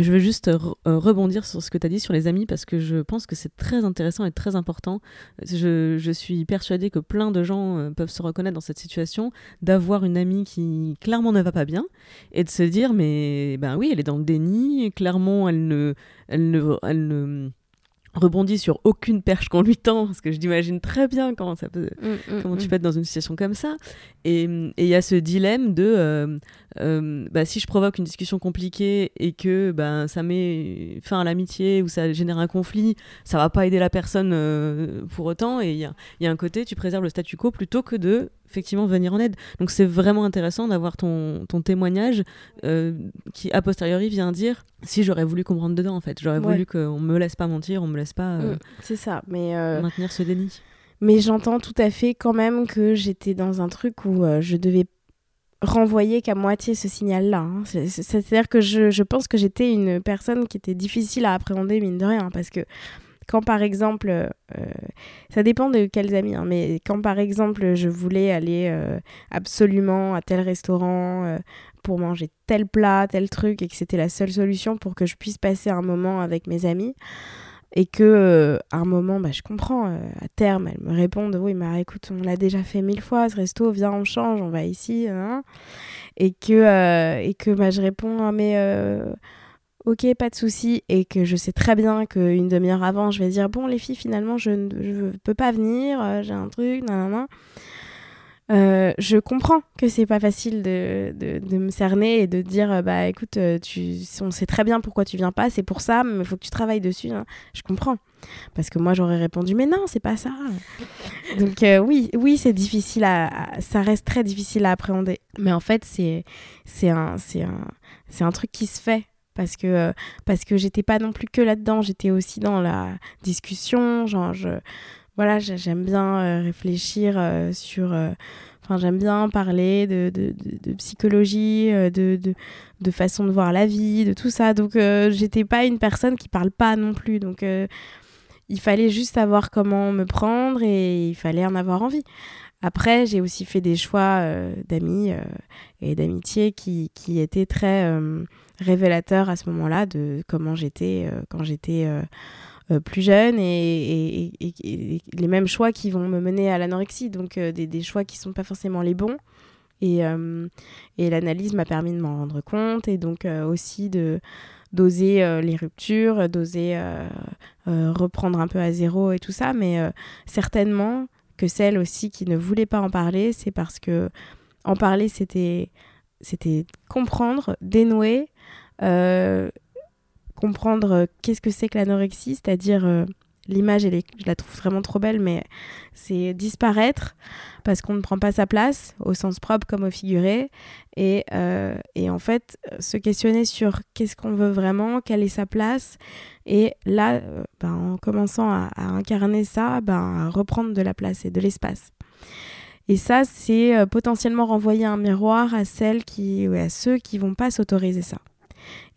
Je veux juste euh, rebondir sur ce que tu as dit sur les amis parce que je pense que c'est très intéressant et très important. Je, suis persuadée que plein de gens euh, peuvent se reconnaître dans cette situation d'avoir une amie qui clairement ne va pas bien et de se dire mais ben oui elle est dans le déni clairement elle ne elle ne, elle ne rebondit sur aucune perche qu'on lui tend, parce que je l'imagine très bien comment, ça peut, mm, mm, comment tu mm. peux être dans une situation comme ça. Et il y a ce dilemme de euh, euh, bah, si je provoque une discussion compliquée et que ben ça met fin à l'amitié ou ça génère un conflit, ça va pas aider la personne euh, pour autant. Et il y a, y a, un côté, tu préserves le statu quo plutôt que de effectivement venir en aide. Donc c'est vraiment intéressant d'avoir ton, ton témoignage euh, qui a posteriori vient dire si j'aurais voulu comprendre dedans en fait, j'aurais voulu qu'on me laisse pas mentir, on me laisse pas. Mm, c'est ça, mais maintenir ce déni. Mais j'entends tout à fait quand même que j'étais dans un truc où je devais renvoyer qu'à moitié ce signal-là. Hein. C'est-à-dire que je, je, pense que j'étais une personne qui était difficile à appréhender, mine de rien, parce que quand par exemple, euh, ça dépend de quels amis, hein, mais quand par exemple je voulais aller euh, absolument à tel restaurant euh, pour manger tel plat, tel truc, et que c'était la seule solution pour que je puisse passer un moment avec mes amis, et que euh, à un moment bah, je comprends euh, à terme elles me répondent oui mais écoute on l'a déjà fait mille fois ce resto viens on change on va ici hein. et que euh, et bah, je réponds ah, mais ok pas de souci. Et que je sais très bien qu'une demi-heure avant je vais dire bon les filles finalement je ne peux pas venir j'ai un truc nan, euh, je comprends que c'est pas facile de, me cerner et de dire euh, bah écoute euh, tu on sait très bien pourquoi tu viens pas c'est pour ça mais il faut que tu travailles dessus hein. je comprends. Parce que moi j'aurais répondu mais non c'est pas ça. Donc oui oui c'est difficile à, ça reste très difficile à appréhender. Mais en fait c'est un c'est c'est un truc qui se fait parce que parce que j'étais pas non plus que là dedans j'étais aussi dans la discussion genre je voilà, j'aime bien euh, réfléchir euh, sur. Euh, enfin, j'aime bien parler de, de, de, psychologie, de, de, façon de voir la vie, de tout ça. Donc, j'étais pas une personne qui parle pas non plus. Donc, il fallait juste savoir comment me prendre et il fallait en avoir envie. Après, j'ai aussi fait des choix d'amis et d'amitié qui, qui, étaient très révélateurs à ce moment-là de comment j'étais quand j'étais euh, plus jeune et, les mêmes choix qui vont me mener à l'anorexie. Donc euh, des, choix qui sont pas forcément les bons. Et, euh, et l'analyse m'a permis de m'en rendre compte et donc aussi de d'oser les ruptures, d'oser reprendre un peu à zéro et tout ça. Mais certainement que celle aussi qui ne voulait pas en parler, c'est parce que en parler, c'était c'était comprendre, dénouer, comprendre euh, qu'est-ce que c'est que l'anorexie, c'est-à-dire euh, l'image, je la trouve vraiment trop belle, mais c'est disparaître parce qu'on ne prend pas sa place, au sens propre comme au figuré, et, euh, et en fait se questionner sur qu'est-ce qu'on veut vraiment, quelle est sa place, et là, ben, en commençant à, incarner ça, ben, à reprendre de la place et de l'espace. Et ça, c'est potentiellement renvoyer un miroir à celles qui, ou à ceux qui vont pas s'autoriser ça.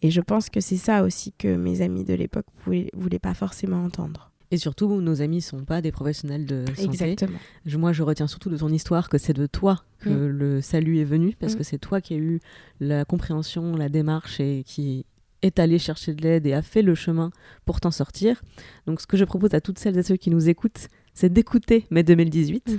Et je pense que c'est ça aussi que mes amis de l'époque ne voulaient pas forcément entendre. Et surtout, nos amis ne sont pas des professionnels de santé. Exactement. moi, je retiens surtout de ton histoire que c'est de toi que mm. le salut est venu, parce mm. que c'est toi qui as eu la compréhension, la démarche et qui est allé chercher de l'aide et a fait le chemin pour t'en sortir. Donc, ce que je propose à toutes celles et ceux qui nous écoutent, c'est d'écouter mai 2018. Mm.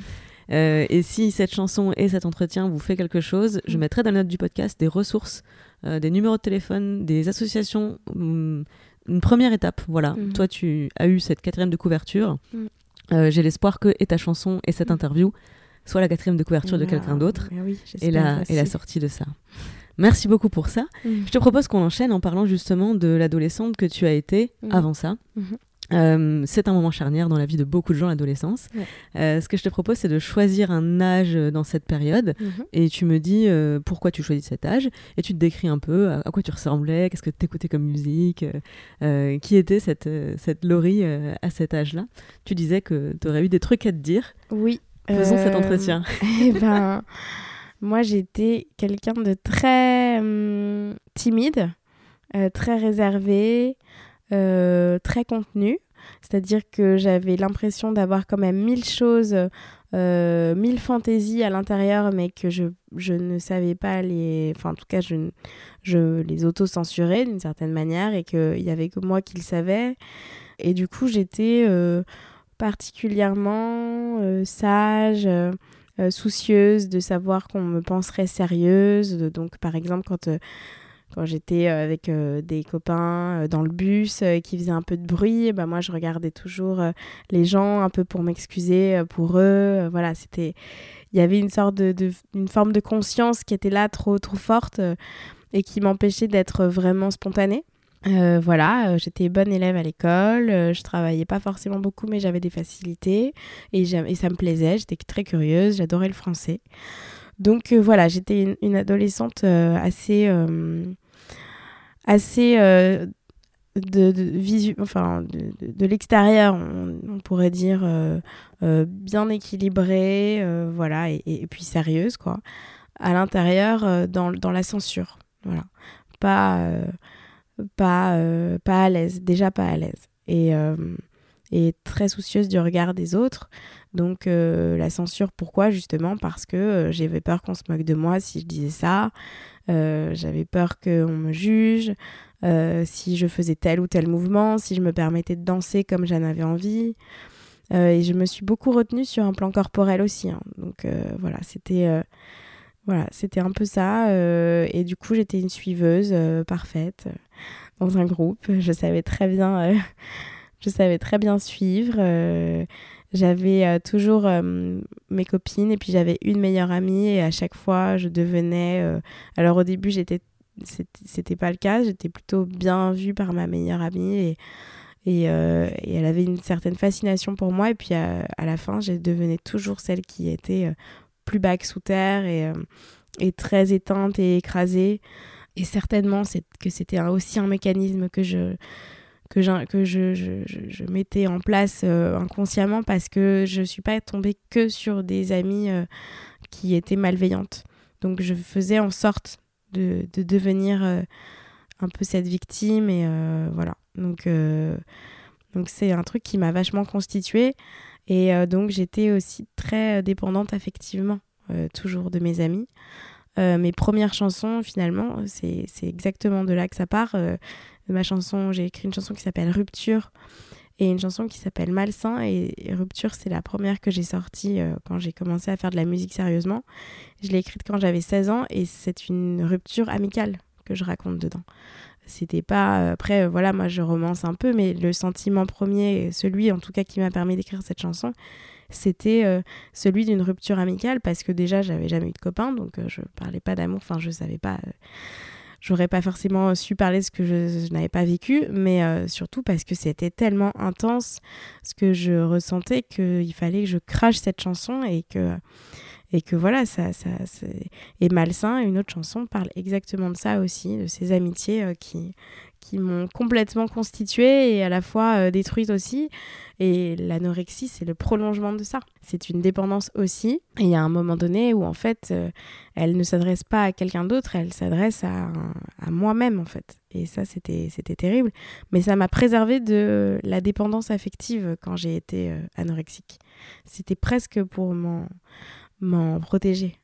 Euh, et si cette chanson et cet entretien vous fait quelque chose, je mettrai dans la note du podcast des ressources euh, des numéros de téléphone, des associations. Mm, une première étape, voilà. Mhm. Toi, tu as eu cette quatrième de couverture. Euh, j'ai l'espoir que et ta chanson et cette interview soit la quatrième de couverture de quelqu'un d'autre et, la, et la sortie de ça. Merci beaucoup pour ça. Je te propose qu'on enchaîne en parlant justement de l'adolescente que tu as été avant ça. Euh, c'est un moment charnière dans la vie de beaucoup de gens, l'adolescence. Euh, ce que je te propose, c'est de choisir un âge dans cette période. Mhm. Et tu me dis euh, pourquoi tu choisis cet âge. Et tu te décris un peu à, quoi tu ressemblais, qu'est-ce que tu écoutais comme musique, qui était cette, cette Laurie à cet âge-là. Tu disais que tu aurais eu des trucs à te dire. Oui. Faisons cet entretien. Eh ben, moi, j'étais quelqu'un de très hum, timide, très réservé. Euh, très contenu. C'est-à-dire que j'avais l'impression d'avoir quand même mille choses, euh, mille fantaisies à l'intérieur, mais que je, je, ne savais pas les... Enfin, en tout cas, je, je les auto-censurais d'une certaine manière et qu'il n'y avait que moi qui le savais. Et du coup, j'étais euh, particulièrement sage, soucieuse de savoir qu'on me penserait sérieuse. Donc, par exemple, quand quand j'étais avec des copains dans le bus qui faisaient un peu de bruit, bah moi je regardais toujours les gens un peu pour m'excuser pour eux. voilà, c'était il y avait une sorte de, une forme de conscience qui était là trop trop forte et qui m'empêchait d'être vraiment spontanée. Euh, voilà, euh, j'étais bonne élève à l'école, euh, je travaillais pas forcément beaucoup, mais j'avais des facilités et, et, ça me plaisait, j'étais très curieuse, j'adorais le français. Donc voilà, j'étais une, adolescente assez. Assez de, de, visu enfin, de, de l'extérieur, on, pourrait dire bien équilibrée, voilà, et, et, puis sérieuse, quoi. À l'intérieur, dans, dans la censure, voilà. Pas pas, euh, pas à l'aise, déjà pas à l'aise. Et, euh, et très soucieuse du regard des autres. Donc euh, la censure, pourquoi? Justement parce que j'avais peur qu'on se moque de moi si je disais ça. J'avais peur qu'on me juge. si je faisais tel ou tel mouvement, si je me permettais de danser comme j'en avais envie. et je me suis beaucoup retenue sur un plan corporel aussi. Hein. Donc voilà, c'était voilà, c'était un peu ça. Euh, et du coup, j'étais une suiveuse euh, parfaite euh, dans un groupe. Je savais très bien, je savais très bien suivre. J'avais toujours mes copines et puis j'avais une meilleure amie et à chaque fois, je devenais. alors au début, j'étais, c'était pas le cas. J'étais plutôt bien vue par ma meilleure amie et et, elle avait une certaine fascination pour moi. Et puis à, la fin, je devenais toujours celle qui était plus bas que sous terre et, euh, et très éteinte et écrasée. Et certainement que c'était aussi un mécanisme que je que, je, mettais en place euh, inconsciemment parce que je ne suis pas tombée que sur des amies euh, qui étaient malveillantes. Donc je faisais en sorte de, de devenir un peu cette victime et voilà. Donc donc c'est un truc qui m'a vachement constituée et euh, donc j'étais aussi très dépendante affectivement, euh, toujours de mes amis. Euh, mes premières chansons, finalement, c'est exactement de là que ça part. Ma chanson, j'ai écrit une chanson qui s'appelle Rupture et une chanson qui s'appelle Malsain. Et, Rupture, c'est la première que j'ai sortie quand j'ai commencé à faire de la musique sérieusement. Je l'ai écrite quand j'avais 16 ans et c'est une rupture amicale que je raconte dedans. C'était pas. Euh, après, euh, voilà, moi je romance un peu, mais le sentiment premier, celui en tout cas qui m'a permis d'écrire cette chanson, c'était euh, celui d'une rupture amicale parce que déjà j'avais jamais eu de copain, donc je parlais pas d'amour, enfin je savais pas. J'aurais pas forcément su parler ce que je, n'avais pas vécu, mais surtout parce que c'était tellement intense ce que je ressentais qu'il fallait que je crache cette chanson et que et que voilà, ça, ça malsain. Une autre chanson parle exactement de ça aussi, de ces amitiés euh, qui, qui m'ont complètement constituée et à la fois euh, détruite aussi. Et l'anorexie, c'est le prolongement de ça. C'est une dépendance aussi. Et il y a un moment donné où en fait, euh, elle ne s'adresse pas à quelqu'un d'autre, elle s'adresse à, à moi-même en fait. Et ça, c'était terrible. Mais ça m'a préservé de la dépendance affective quand j'ai été anorexique. C'était presque pour m'en protéger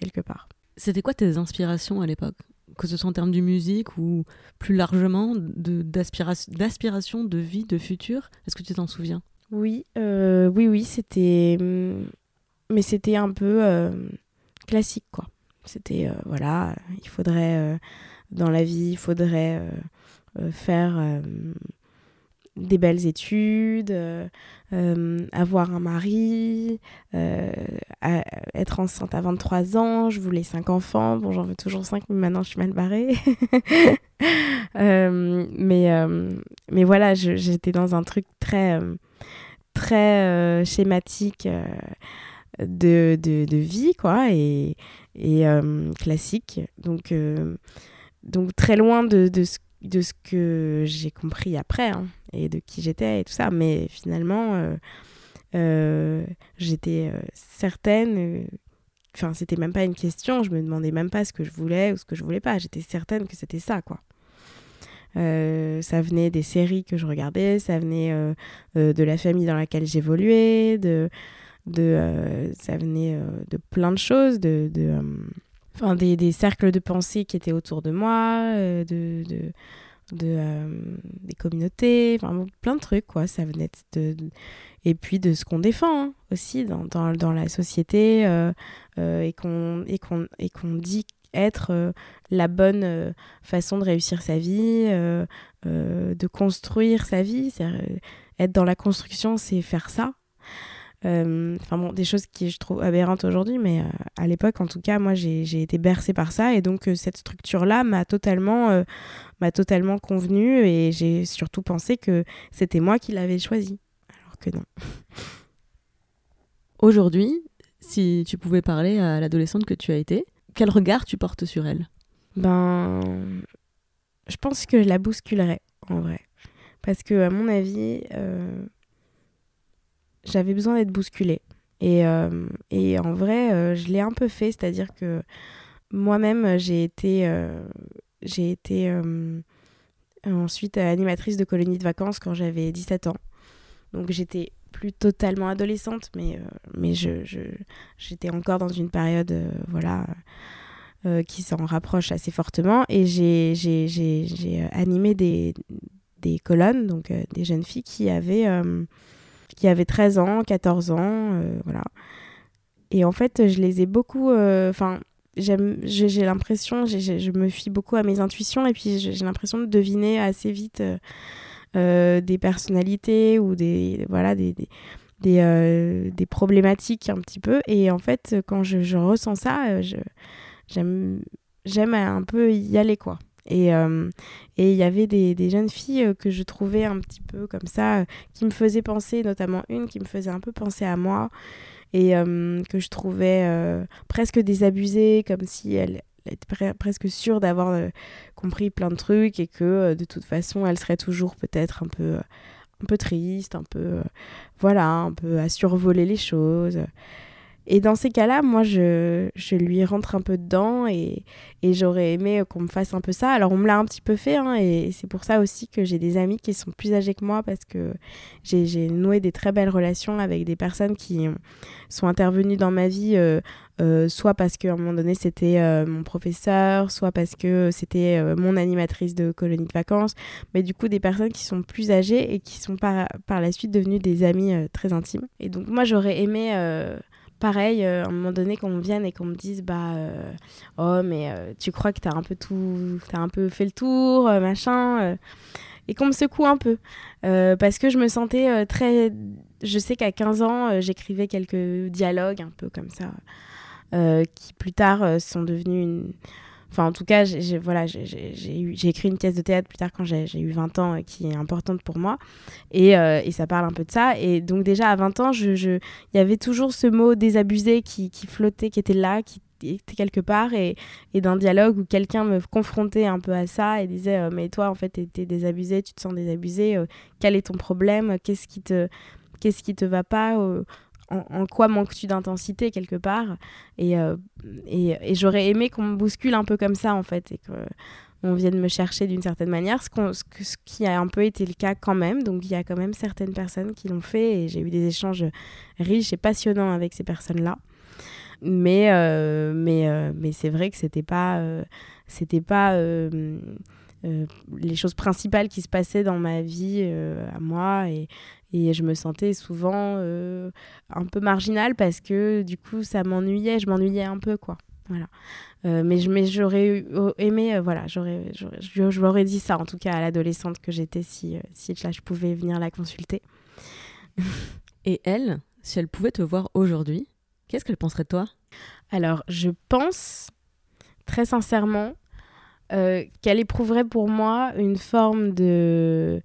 quelque part. C'était quoi tes inspirations à l'époque? Que ce soit en termes de musique ou plus largement d'aspiration de vie, de futur Est-ce que tu t'en souviens? Oui, euh, oui, oui, c'était... Mm, mais c'était un peu euh, classique, quoi. C'était, euh, voilà, il faudrait, dans la vie, il faudrait faire des belles études, euh, euh, avoir un mari, euh, être enceinte à 23 ans, je voulais 5 enfants, bon j'en veux toujours 5 mais maintenant je suis mal barrée. mais, mais voilà, j'étais dans un truc très, très schématique de, de, vie quoi et, et classique. Donc, donc très loin de, de ce de ce que j'ai compris après hein, et de qui j'étais et tout ça. Mais finalement, euh, euh, j'étais euh, certaine. Enfin, c'était même pas une question. Je me demandais même pas ce que je voulais ou ce que je voulais pas. J'étais certaine que c'était ça, quoi. ça venait des séries que je regardais, ça venait de la famille dans laquelle j'évoluais, de, de, ça venait de plein de choses, de, de des, des, cercles de pensée qui étaient autour de moi, de, de, de euh, des communautés, enfin plein de trucs quoi. Ça venait de, et puis de ce qu'on défend hein, aussi dans, dans, dans, la société euh, qu'on et qu'on et qu'on dit être la bonne façon de réussir sa vie, de construire sa vie. Être dans la construction, c'est faire ça. Euh, enfin bon, des choses qui je trouve aberrantes aujourd'hui, mais euh, à l'époque, en tout cas, moi, j'ai été bercée par ça. Et donc, euh, cette structure-là m'a totalement, m'a totalement convenu. Et j'ai surtout pensé que c'était moi qui l'avais choisi. Alors que non. Aujourd'hui, si tu pouvais parler à l'adolescente que tu as été, quel regard tu portes sur elle? Ben, je pense que je la bousculerais, en vrai. Parce que, à mon avis, j'avais besoin d'être bousculée. Et, euh, et en vrai, euh, je l'ai un peu fait, c'est-à-dire que moi-même, j'ai été, euh, j'ai été ensuite animatrice de colonie de vacances quand j'avais 17 ans. Donc j'étais plus totalement adolescente, mais, mais je, j'étais encore dans une période voilà, qui s'en rapproche assez fortement. Et j'ai, animé des, des colonnes, donc des jeunes filles qui avaient qui avait 13 ans, 14 ans, euh, voilà. Et en fait, je les ai beaucoup. Euh, j'ai l'impression, je me fie beaucoup à mes intuitions et puis j'ai l'impression de deviner assez vite euh, des personnalités ou des. Voilà, des, des des, problématiques un petit peu. Et en fait, quand je, ressens ça, j'aime un peu y aller, quoi. Et euh, il y avait des, des, jeunes filles euh, que je trouvais un petit peu comme ça, euh, qui me faisaient penser, notamment une qui me faisait un peu penser à moi, et que je trouvais presque désabusée, comme si elle, était presque sûre d'avoir compris plein de trucs, et que de toute façon, elle serait toujours peut-être un peu, un peu triste, un peu, voilà, un peu à survoler les choses. Et dans ces cas-là, moi, je, je, lui rentre un peu dedans et, et j'aurais aimé qu'on me fasse un peu ça. Alors, on me l'a un petit peu fait hein, et c'est pour ça aussi que j'ai des amis qui sont plus âgés que moi parce que j'ai noué des très belles relations avec des personnes qui sont intervenues dans ma vie, euh, euh, soit parce qu'à un moment donné, c'était euh, mon professeur, soit parce que c'était mon animatrice de colonie de vacances. Mais du coup, des personnes qui sont plus âgées et qui sont par, par la suite devenues des amis très intimes. Et donc, moi, j'aurais aimé pareil, euh, à un moment donné, qu'on me vienne et qu'on me dise, bah, euh, oh, mais euh, tu crois que t'as un peu tout, t'as un peu fait le tour, machin, et qu'on me secoue un peu, parce que je me sentais très, je sais qu'à 15 ans, j'écrivais quelques dialogues un peu comme ça, qui plus tard sont devenus une Enfin, en tout cas, j'ai voilà, j'ai écrit une pièce de théâtre plus tard quand j'ai eu 20 ans, euh, qui est importante pour moi. Et, euh, et, ça parle un peu de ça. Et donc, déjà à 20 ans, il je, y avait toujours ce mot désabusé qui, flottait, qui était là, qui était quelque part. Et, d'un dialogue où quelqu'un me confrontait un peu à ça et disait euh, Mais toi, en fait, étais désabusé, tu te sens désabusé. quel est ton problème? Qu'est-ce qui. Qu'est-ce qui te va pas en, quoi manques-tu d'intensité quelque part euh, et, et, j'aurais aimé qu'on me bouscule un peu comme ça en fait et qu'on vienne me chercher d'une certaine manière, ce, qui a un peu été le cas quand même. Donc il y a quand même certaines personnes qui l'ont fait et j'ai eu des échanges riches et passionnants avec ces personnes-là. Mais, euh, mais, euh, mais c'est vrai que c'était pas, c'était pas les choses principales qui se passaient dans ma vie à moi et, et je me sentais souvent euh, un peu marginale parce que du coup, ça m'ennuyait, je m'ennuyais un peu, quoi. Voilà. Euh, mais j'aurais aimé, euh, voilà, j'aurais, je l'aurais dit ça en tout cas à l'adolescente que j'étais si, si je pouvais venir la consulter. Et elle, si elle pouvait te voir aujourd'hui, qu'est-ce qu'elle penserait de toi? Alors, je pense très sincèrement qu'elle éprouverait pour moi une forme de,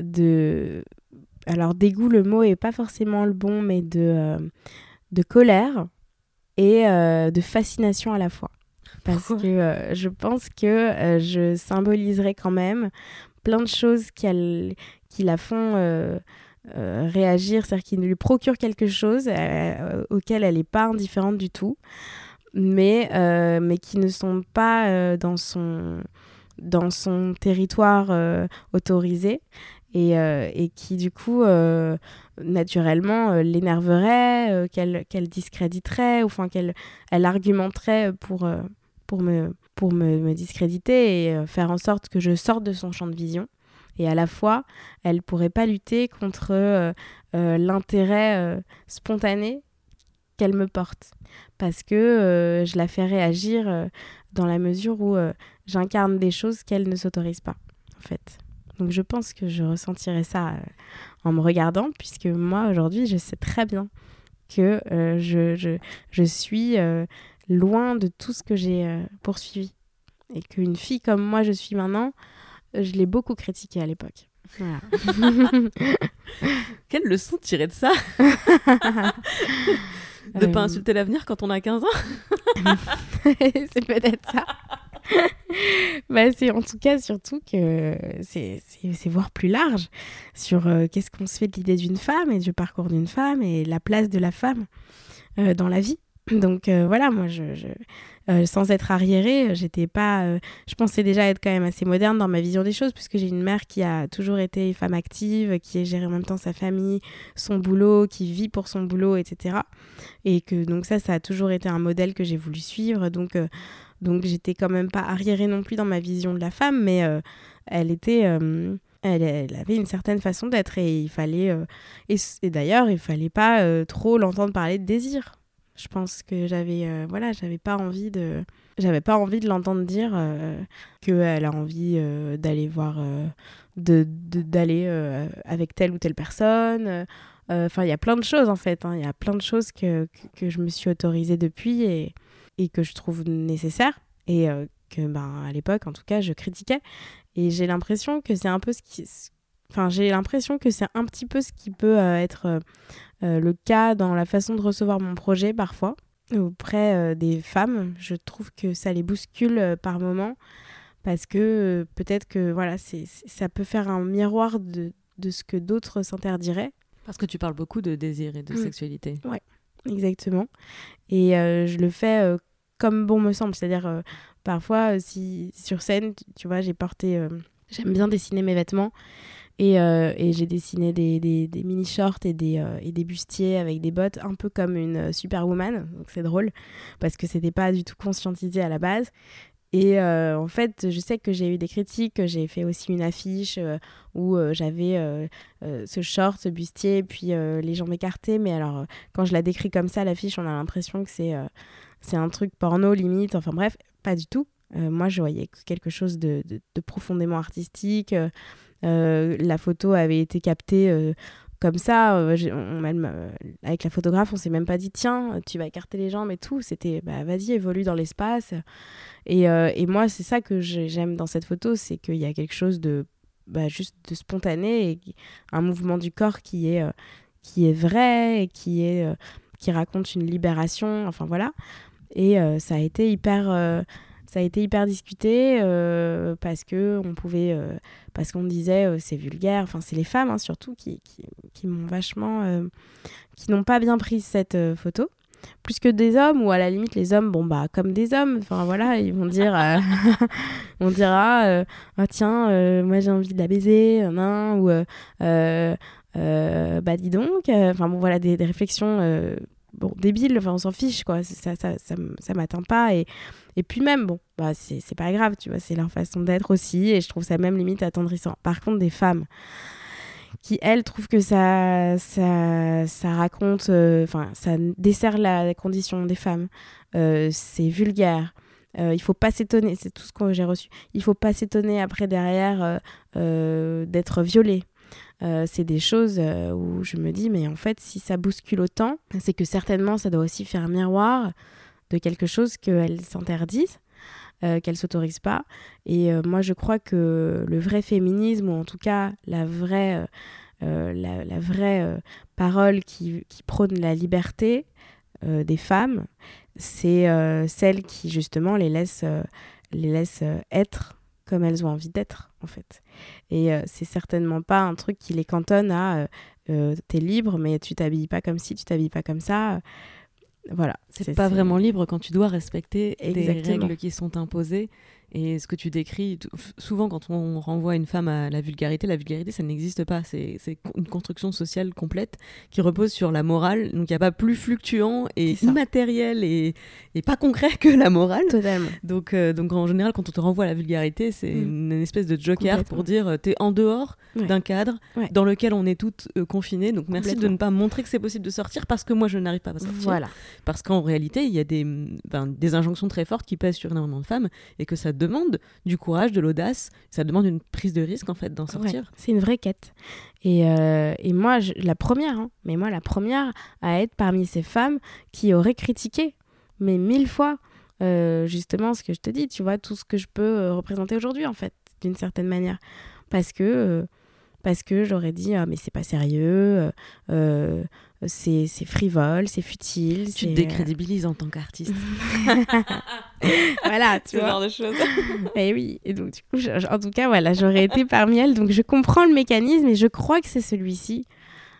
de alors dégoût, le mot est pas forcément le bon, mais de, euh, de colère et euh, de fascination à la fois. Parce que euh, je pense que je symboliserai quand même plein de choses qui, qui la font réagir, c'est-à-dire qui lui procurent quelque chose auquel elle n'est pas indifférente du tout, mais, mais qui ne sont pas dans, son, dans son territoire autorisé et, euh, et qui du coup euh, naturellement euh, l'énerverait, qu'elle discréditerait, ou enfin qu'elle elle argumenterait pour, pour, me, pour me, discréditer et faire en sorte que je sorte de son champ de vision. Et à la fois, elle pourrait pas lutter contre l'intérêt spontané qu'elle me porte. Parce que je la fais réagir dans la mesure où j'incarne des choses qu'elle ne s'autorise pas, en fait. Donc je pense que je ressentirais ça en me regardant, puisque moi, aujourd'hui, je sais très bien que je, je, je, suis loin de tout ce que j'ai euh, poursuivi. Et qu'une fille comme moi, je suis maintenant, je l'ai beaucoup critiquée à l'époque. Quelle leçon tirer de ça De ne pas euh, insulter l'avenir quand on a 15 ans C'est peut-être ça. bah, c'est en tout cas surtout que c'est voir plus large sur euh, qu'est-ce qu'on se fait de l'idée d'une femme et du parcours d'une femme et la place de la femme dans la vie. Donc euh, voilà, moi, je, euh, sans être arriérée, j'étais pas. Euh, je pensais déjà être quand même assez moderne dans ma vision des choses, puisque j'ai une mère qui a toujours été femme active, qui a géré en même temps sa famille, son boulot, qui vit pour son boulot, etc. Et que donc ça, ça a toujours été un modèle que j'ai voulu suivre. Donc donc j'étais quand même pas arriérée non plus dans ma vision de la femme, mais elle était. Elle, avait une certaine façon d'être et il fallait et d'ailleurs il fallait pas trop l'entendre parler de désir je pense que j'avais euh, voilà, j'avais pas envie de j'avais pas envie de l'entendre dire euh, qu'elle a envie euh, d'aller voir de d'aller avec telle ou telle personne. Enfin, il y a plein de choses en fait. Hein. Il y a plein de choses que, que, je me suis autorisée depuis et, et que je trouve nécessaires et que ben, à l'époque, en tout cas, je critiquais. Et j'ai l'impression que c'est un peu ce qui. Enfin, j'ai l'impression que c'est un petit peu ce qui peut être euh, le cas dans la façon de recevoir mon projet parfois auprès euh, des femmes. Je trouve que ça les bouscule euh, par moments parce que peut-être que voilà, c'est, ça peut faire un miroir de, de ce que d'autres s'interdiraient. Parce que tu parles beaucoup de désir et de mm. sexualité. Ouais, exactement. Et je le fais comme bon me semble. C'est-à-dire, parfois, si sur scène, tu vois, j'ai porté. J'aime bien dessiner mes vêtements. Euh, et, j'ai dessiné des, mini-shorts et des, euh, et des bustiers avec des bottes, un peu comme une euh, superwoman. Donc c'est drôle, parce que c'était pas du tout conscientisé à la base. Et en fait, je sais que j'ai eu des critiques. J'ai fait aussi une affiche où j'avais ce short, ce bustier, puis les jambes écartées. Mais alors, quand je la décris comme ça, l'affiche, on a l'impression que c'est c'est un truc porno limite. Enfin bref, pas du tout. moi, je voyais quelque chose de profondément artistique. Euh, la photo avait été captée euh, comme ça, euh, avec la photographe, on s'est même pas dit tiens, tu vas écarter les jambes et tout. C'était bah, vas-y, évolue dans l'espace. Et, moi, c'est ça que j'aime dans cette photo, c'est qu'il y a quelque chose de bah, juste de spontané et un mouvement du corps qui est, qui est vrai et qui, est, qui raconte une libération. Enfin voilà. Et ça a été hyper ça a été hyper discuté euh, parce que on pouvait euh, parce qu'on disait euh, c'est vulgaire enfin c'est les femmes hein, surtout qui, qui, qui m'ont vachement qui n'ont pas bien pris cette photo plus que des hommes ou à la limite les hommes bon bah comme des hommes enfin voilà ils vont dire on dira ah tiens moi j'ai envie de la baiser ou bah dis donc enfin bon voilà des, des réflexions bon, débile, enfin, on s'en fiche, quoi. Ça, ça, ça, ça m'atteint pas. Et, et puis même, bon, bah, c'est pas grave, tu vois, c'est leur façon d'être aussi. Et je trouve ça même limite attendrissant. Par contre, des femmes qui, elles, trouvent que ça, ça, ça raconte, euh, enfin, ça dessert la condition des femmes. Euh, c'est vulgaire. Euh, il faut pas s'étonner, c'est tout ce que j'ai reçu. Il faut pas s'étonner après derrière d'être violée. Euh, c'est des choses euh, où je me dis, mais en fait, si ça bouscule autant, c'est que certainement ça doit aussi faire un miroir de quelque chose qu'elles s'interdisent, euh, qu'elles s'autorisent pas. Et moi, je crois que le vrai féminisme, ou en tout cas la vraie, la, vraie parole qui, qui, prône la liberté des femmes, c'est celle qui justement les laisse, les laisse être comme elles ont envie d'être, en fait. Et euh, c'est certainement pas un truc qui les cantonne à euh, euh, t'es libre, mais tu t'habilles pas comme ci, tu t'habilles pas comme ça. Voilà, C'est pas vraiment libre quand tu dois respecter des règles qui sont imposées et ce que tu décris, souvent quand on renvoie une femme à la vulgarité, la vulgarité, ça n'existe pas. C'est une construction sociale complète qui repose sur la morale. Donc il n'y a pas plus fluctuant et immatériel et, et, pas concret que la morale. Totalement. Donc, euh, donc en général, quand on te renvoie à la vulgarité, c'est mm. une, espèce de joker pour dire euh, tu es en dehors d'un cadre dans lequel on est toutes euh, confinées. Donc merci de ne pas montrer que c'est possible de sortir parce que moi je n'arrive pas à sortir. Voilà. Parce qu'en réalité, il y a des, ben, des injonctions très fortes qui pèsent sur énormément de femmes et que ça demande du courage, de l'audace, ça demande une prise de risque en fait d'en sortir. c'est une vraie quête. Et, euh, et moi, la première, hein, mais moi la première à être parmi ces femmes qui auraient critiqué, mais mille fois, euh, justement ce que je te dis, tu vois, tout ce que je peux euh, représenter aujourd'hui en fait, d'une certaine manière. Parce que parce que j'aurais dit ah, mais c'est pas sérieux euh, c'est frivole c'est futile tu te décrédibilises en tant qu'artiste voilà tu ce genre de choses et oui et donc du coup en tout cas voilà j'aurais été parmi elles donc je comprends le mécanisme et je crois que c'est celui-ci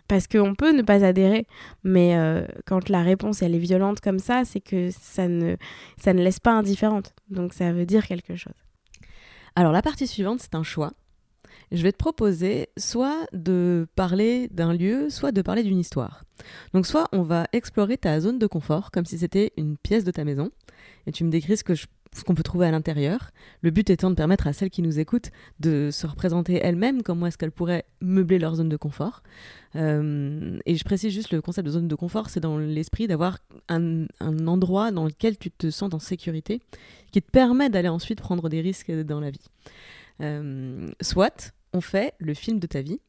parce qu'on peut ne pas adhérer, mais euh, quand la réponse elle est violente comme ça, c'est que ça ne, ça ne laisse pas indifférente. Donc ça veut dire quelque chose. Alors la partie suivante, c'est un choix je vais te proposer soit de parler d'un lieu, soit de parler d'une histoire. Donc soit on va explorer ta zone de confort comme si c'était une pièce de ta maison, et tu me décris ce que qu'on peut trouver à l'intérieur. Le but étant de permettre à celles qui nous écoutent de se représenter elles-mêmes comment est-ce qu'elles pourraient meubler leur zone de confort. Euh, et je précise juste le concept de zone de confort, c'est dans l'esprit d'avoir un, un, endroit dans lequel tu te sens en sécurité, qui te permet d'aller ensuite prendre des risques dans la vie. Euh, soit on fait le film de ta vie.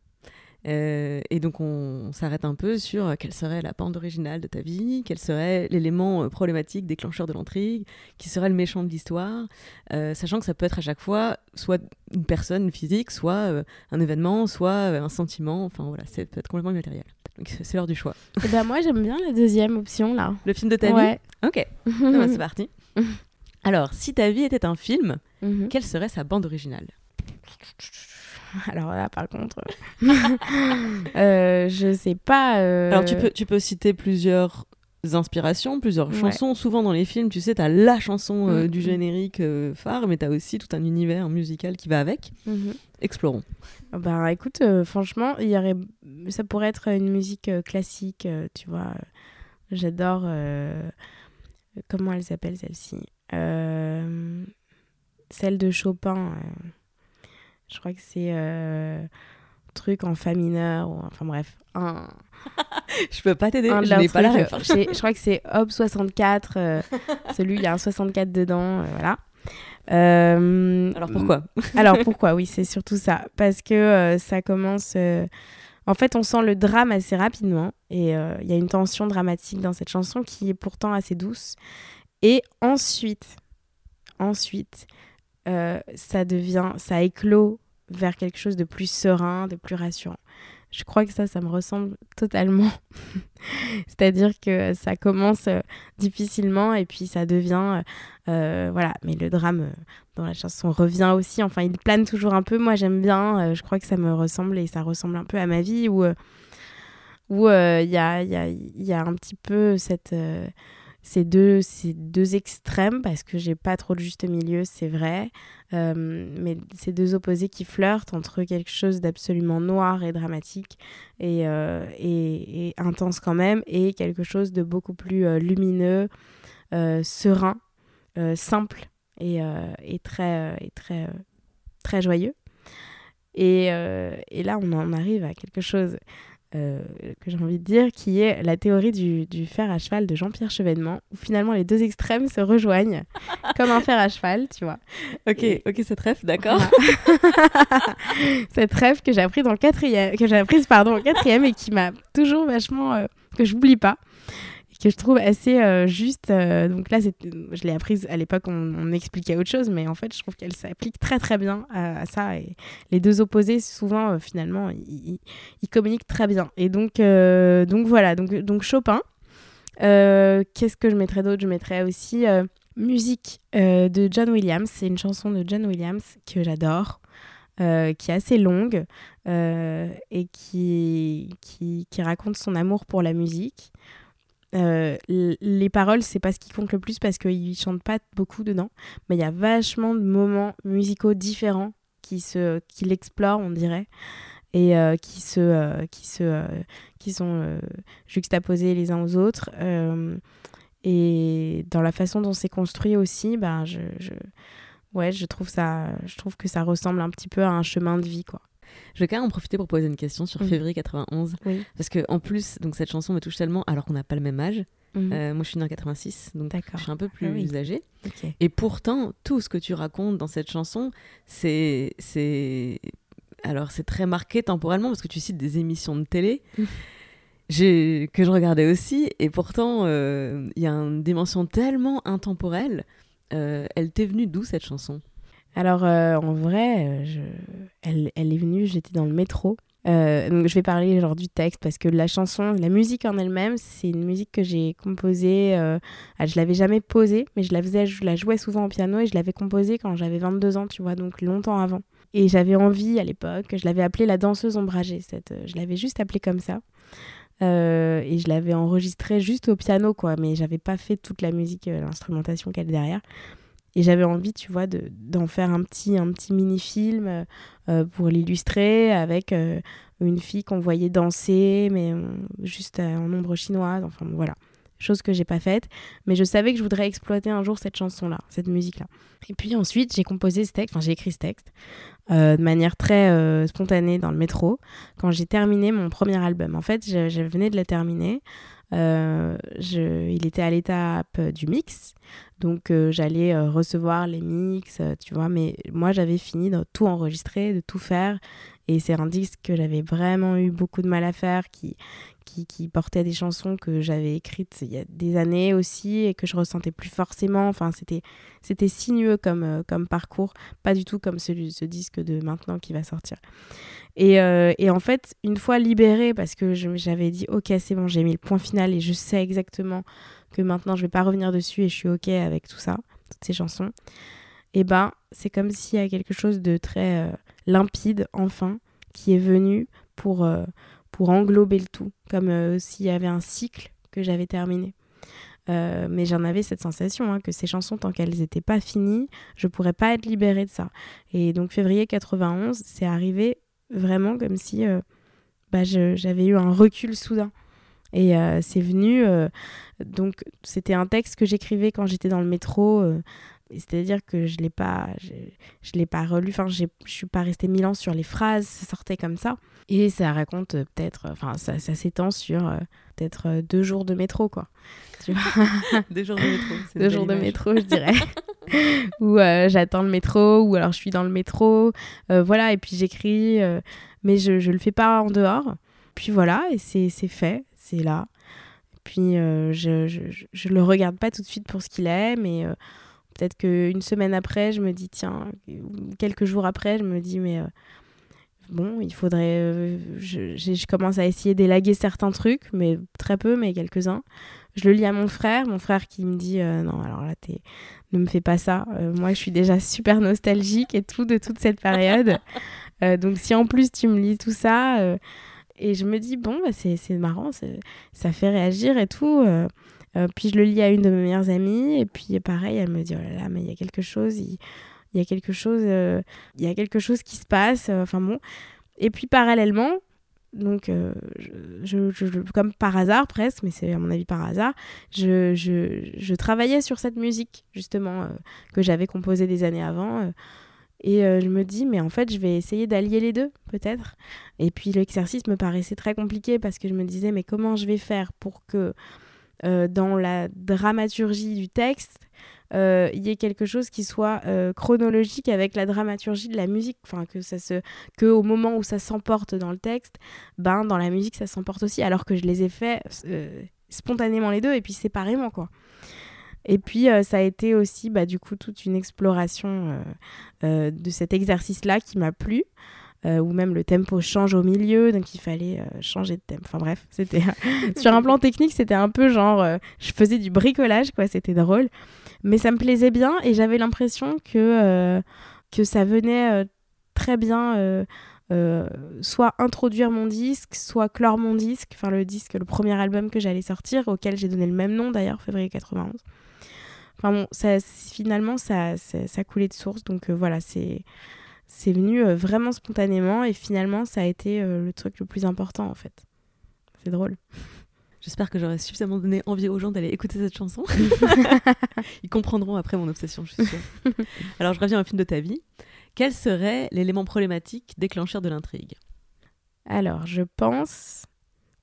Euh, et donc on, s'arrête un peu sur quelle serait la pente originale de ta vie, quel serait l'élément euh, problématique, déclencheur de l'intrigue, qui serait le méchant de l'histoire, euh, sachant que ça peut être à chaque fois soit une personne physique, soit un événement, soit un sentiment, enfin voilà, ça peut être complètement immatériel. Donc c'est l'heure du choix. Et eh ben moi j'aime bien la deuxième option là. Le film de ta vie? Ok, ah bah, c'est parti. Alors, si ta vie était un film, mhm. quelle serait sa bande originale? Alors là, par contre, euh, je sais pas. Euh, Alors tu peux, tu peux citer plusieurs inspirations, plusieurs chansons. Souvent dans les films, tu sais, tu as la chanson euh, mm, du mm. générique phare, mais tu as aussi tout un univers musical qui va avec. Mm-hmm. Explorons. Bah écoute, franchement, il y aurait... ça pourrait être une musique classique, tu vois. J'adore. Comment elle s'appelle celle-ci? Celle de Chopin. Je crois que c'est euh, truc en fa mineur, ou, enfin bref. Un... je peux pas t'aider, je n'ai pas la ref. je crois que c'est Hop 64, euh, celui, il y a un 64 dedans, euh, voilà. alors pourquoi? Alors pourquoi? Oui, c'est surtout ça. Parce que ça commence. En fait, on sent le drame assez rapidement et il y a une tension dramatique dans cette chanson qui est pourtant assez douce. Et ensuite, ensuite, euh, ça devient, ça éclot vers quelque chose de plus serein, de plus rassurant. Je crois que ça, ça me ressemble totalement. C'est-à-dire que ça commence euh, difficilement et puis ça devient, euh, voilà. Mais le drame dans la chanson revient aussi. Enfin, il plane toujours un peu. Moi, j'aime bien. je crois que ça me ressemble et ça ressemble un peu à ma vie où où il y a, y, a, y, a, un petit peu cette ces deux, ces deux extrêmes, parce que j'ai pas trop de juste milieu, c'est vrai, euh, mais ces deux opposés qui flirtent entre quelque chose d'absolument noir et dramatique et, euh, et, intense quand même, et quelque chose de beaucoup plus euh, lumineux, serein, simple et, et, très, très, très joyeux. Et, et, là, on en arrive à quelque chose euh, que j'ai envie de dire, qui est la théorie du, du fer à cheval de Jean-Pierre Chevènement, où finalement les deux extrêmes se rejoignent comme un fer à cheval, tu vois. Ok, ok, cette rêve, d'accord. cette rêve que j'ai appris dans le quatrième, que j'ai apprise pardon au quatrième et qui m'a toujours vachement euh, que j'oublie pas que je trouve assez euh, juste. Euh, donc là, je l'ai apprise à l'époque, on, on, expliquait autre chose, mais en fait, je trouve qu'elle s'applique très très bien à, ça. Et les deux opposés, souvent, euh, finalement, ils, communiquent très bien. Et donc, donc voilà, donc, donc Chopin. Qu'est-ce que je mettrais d'autre? Je mettrais aussi musique de John Williams. C'est une chanson de John Williams que j'adore. qui est assez longue et qui, qui, qui, raconte son amour pour la musique. Les paroles, c'est pas ce qui compte le plus parce qu'ils chantent pas beaucoup dedans, mais il y a vachement de moments musicaux différents qui se qui l'explorent, on dirait, et qui se qui se qui sont juxtaposés les uns aux autres. et dans la façon dont c'est construit aussi, ben je, je ouais, je trouve ça je trouve que ça ressemble un petit peu à un chemin de vie quoi. Je vais quand même en profiter pour poser une question sur février 91. Parce que en plus, donc cette chanson me touche tellement alors qu'on n'a pas le même âge. Mhm. Euh, moi, je suis née en 86, donc je suis un peu plus ah âgée. Et pourtant, tout ce que tu racontes dans cette chanson, c'est. Alors, c'est très marqué temporellement parce que tu cites des émissions de télé. Que je regardais aussi, et pourtant euh, il y a une dimension tellement intemporelle. Euh, elle t'est venue d'où cette chanson? Alors, euh, en vrai, euh, elle, est venue, j'étais dans le métro. Euh, je vais parler genre du texte parce que la chanson, la musique en elle-même, c'est une musique que j'ai composée. Euh, ah, je l'avais jamais posée, mais je la faisais, je la jouais souvent au piano et je l'avais composée quand j'avais 22 ans, tu vois, donc longtemps avant. Et j'avais envie à l'époque, je l'avais appelée la danseuse ombragée. Je l'avais juste appelée comme ça. et je l'avais enregistrée juste au piano, quoi, mais j'avais pas fait toute la musique, l'instrumentation qu'elle est derrière. Et j'avais envie, tu vois, d'en faire un petit, un petit mini-film euh, euh, pour l'illustrer avec euh, une fille qu'on voyait danser, mais juste en ombre chinoise. Enfin, voilà. Chose que j'ai pas faite. Mais je savais que je voudrais exploiter un jour cette chanson-là, cette musique-là. Et puis ensuite, j'ai composé ce texte, enfin, j'ai écrit ce texte de manière très spontanée dans le métro quand j'ai terminé mon premier album. En fait, je, je venais de le terminer. Euh, je, il était à l'étape du mix, donc euh, j'allais euh, recevoir les mix, tu vois, mais moi j'avais fini de tout enregistrer, de tout faire, et c'est un disque que j'avais vraiment eu beaucoup de mal à faire, qui, qui, portait des chansons que j'avais écrites il y a des années aussi et que je ressentais plus forcément. Enfin, c'était, sinueux comme, comme parcours, pas du tout comme celui, ce disque de maintenant qui va sortir. Euh, et, en fait, une fois libérée, parce que j'avais dit, ok, c'est bon, j'ai mis le point final et je sais exactement que maintenant je vais pas revenir dessus et je suis ok avec tout ça, toutes ces chansons, et eh ben c'est comme s'il y a quelque chose de très euh, limpide, enfin, qui est venu pour, euh, pour englober le tout, comme s'il y avait un cycle que j'avais terminé. mais j'en avais cette sensation hein, que ces chansons, tant qu'elles n'étaient pas finies, je pourrais pas être libérée de ça. Et donc février 91, c'est arrivé vraiment comme si euh, bah, j'avais eu un recul soudain. Et euh, c'est venu, euh, donc c'était un texte que j'écrivais quand j'étais dans le métro, c'est-à-dire que je l'ai pas, je, l'ai pas relu, enfin je suis pas restée mille ans sur les phrases, ça sortait comme ça. Et ça raconte peut-être, enfin ça, ça s'étend sur peut-être deux jours de métro quoi. Tu vois? Deux jours de métro. Deux jours de métro, je dirais. ou euh, j'attends le métro, ou alors je suis dans le métro, euh, voilà, et puis j'écris, euh, mais je, je le fais pas en dehors. Puis voilà, et c'est fait, c'est là. Puis je, je, je, le regarde pas tout de suite pour ce qu'il est, mais peut-être qu'une semaine après, je me dis, tiens, quelques jours après, je me dis, mais bon, il faudrait. je, je, commence à essayer d'élaguer certains trucs, mais très peu, mais quelques-uns. Je le lis à mon frère, mon frère qui me dit non, alors là, t'es ne me fais pas ça. Euh, moi, je suis déjà super nostalgique et tout de toute cette période. Euh, donc, si en plus tu me lis tout ça, euh, et je me dis, bon, bah, c'est marrant, ça fait réagir et tout. Puis je le lis à une de mes meilleures amies, et puis pareil, elle me dit, oh là là, mais il y a quelque chose, il, y a quelque chose, il y a quelque chose qui se passe. Enfin bon. Et puis parallèlement, donc, euh, je, comme par hasard presque, mais c'est à mon avis par hasard, je, je travaillais sur cette musique, justement, euh, que j'avais composée des années avant. Euh, et je me dis, mais en fait, je vais essayer d'allier les deux, peut-être. Et puis, l'exercice me paraissait très compliqué parce que je me disais, mais comment je vais faire pour que dans la dramaturgie du texte, euh, il y ait quelque chose qui soit euh, chronologique avec la dramaturgie de la musique, enfin que ça se, que au moment où ça s'emporte dans le texte, ben dans la musique ça s'emporte aussi, alors que je les ai fait euh, spontanément les deux et puis séparément quoi. Et puis ça a été aussi bah, du coup toute une exploration de cet exercice-là qui m'a plu. Euh, ou même le tempo change au milieu, donc il fallait changer de tempo. Enfin bref, c'était sur un plan technique, c'était un peu genre, je faisais du bricolage, quoi, c'était drôle. Mais ça me plaisait bien et j'avais l'impression que, euh, que ça venait euh, très bien euh, soit introduire mon disque, soit clore mon disque, enfin le disque, le premier album que j'allais sortir, auquel j'ai donné le même nom d'ailleurs, février 91. Enfin bon, ça, finalement, ça, ça, coulait de source, donc voilà, c'est c'est venu vraiment spontanément et finalement ça a été le truc le plus important en fait. C'est drôle. J'espère que j'aurai suffisamment donné envie aux gens d'aller écouter cette chanson. Ils comprendront après mon obsession, je suis sûre. Alors, je reviens au film de ta vie. Quel serait l'élément problématique déclencheur de l'intrigue? Alors, je pense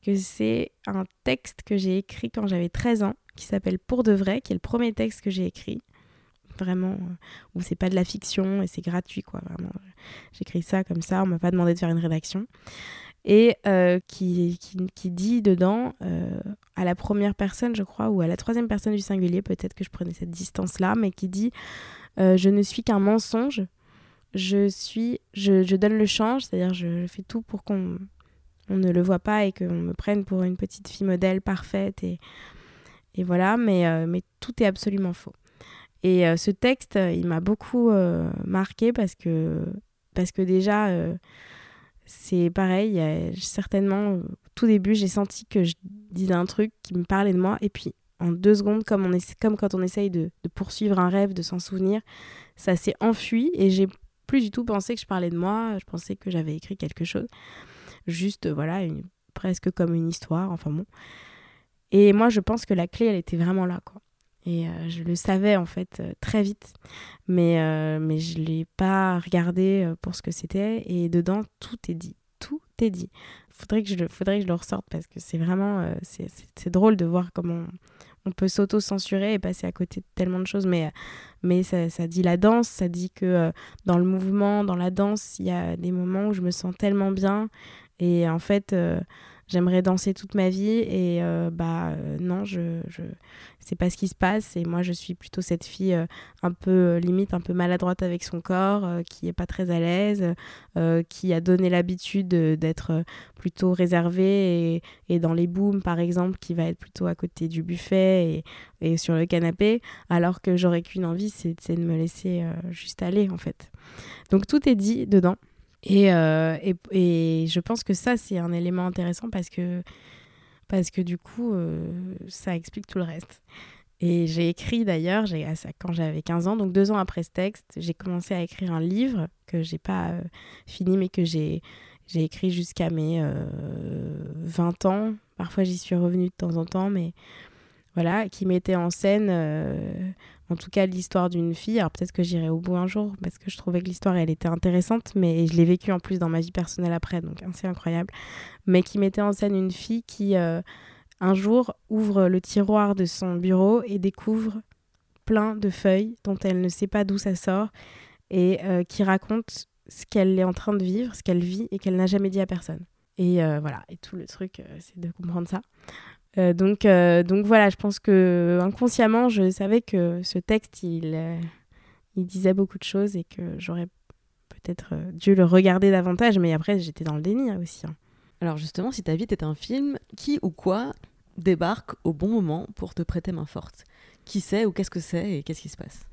que c'est un texte que j'ai écrit quand j'avais 13 ans, qui s'appelle Pour de vrai, qui est le premier texte que j'ai écrit. Vraiment, euh, où c'est pas de la fiction et c'est gratuit, quoi. Vraiment, j'écris ça comme ça, on m'a pas demandé de faire une rédaction et euh, qui, qui, dit dedans, euh, à la première personne, je crois, ou à la troisième personne du singulier, peut-être que je prenais cette distance-là, mais qui dit Je ne suis qu'un mensonge, je, suis, je, je donne le change, c'est-à-dire je, fais tout pour qu'on on ne le voit pas et qu'on me prenne pour une petite fille modèle parfaite, et, et voilà, mais, mais tout est absolument faux. Et ce texte, il m'a beaucoup marqué parce que, déjà c'est pareil, certainement, tout début, j'ai senti que je disais un truc qui me parlait de moi, et puis en deux secondes, comme, on comme quand on essaye de, poursuivre un rêve, de s'en souvenir, ça s'est enfui, et j'ai plus du tout pensé que je parlais de moi, je pensais que j'avais écrit quelque chose, juste, voilà, presque comme une histoire, enfin bon. Et moi, je pense que la clé, elle était vraiment là, quoi. Et euh, je le savais en fait euh, très vite, mais, euh, mais je ne l'ai pas regardé pour ce que c'était. Et dedans, tout est dit. Tout est dit. Faudrait que je le, faudrait que je le ressorte parce que c'est vraiment. c'est drôle de voir comment on, peut s'auto-censurer et passer à côté de tellement de choses. Mais, mais ça, ça dit la danse, ça dit que dans le mouvement, dans la danse, il y a des moments où je me sens tellement bien. Et en fait j'aimerais danser toute ma vie et euh, bah euh, non je, je c'est pas ce qui se passe et moi je suis plutôt cette fille euh, un peu limite un peu maladroite avec son corps qui est pas très à l'aise qui a donné l'habitude d'être plutôt réservée et, et, dans les booms par exemple qui va être plutôt à côté du buffet et, et sur le canapé alors que j'aurais qu'une envie c'est de me laisser juste aller en fait. Donc tout est dit dedans euh, et, et, je pense que ça, c'est un élément intéressant parce que, parce que du coup, euh, ça explique tout le reste. Et j'ai écrit d'ailleurs, quand j'avais 15 ans, donc deux ans après ce texte, j'ai commencé à écrire un livre que j'ai pas euh, fini, mais que j'ai écrit jusqu'à mes 20 ans. Parfois, j'y suis revenue de temps en temps, mais voilà, qui mettait en scène en tout cas l'histoire d'une fille. Alors peut-être que j'irai au bout un jour parce que je trouvais que l'histoire elle était intéressante, mais je l'ai vécue en plus dans ma vie personnelle après, donc c'est incroyable. Mais qui mettait en scène une fille qui euh, un jour ouvre le tiroir de son bureau et découvre plein de feuilles dont elle ne sait pas d'où ça sort et euh, qui raconte ce qu'elle est en train de vivre, ce qu'elle vit et qu'elle n'a jamais dit à personne. Et euh, voilà, et tout le truc, c'est de comprendre ça. Euh, donc, euh, donc voilà, je pense que inconsciemment, je savais que ce texte, il, euh, il disait beaucoup de choses et que j'aurais peut-être dû le regarder davantage, mais après, j'étais dans le déni hein, aussi. Hein. Alors justement, si ta vie était un film, qui ou quoi débarque au bon moment pour te prêter main forte? Qui sait ou qu'est-ce que c'est et qu'est-ce qui se passe?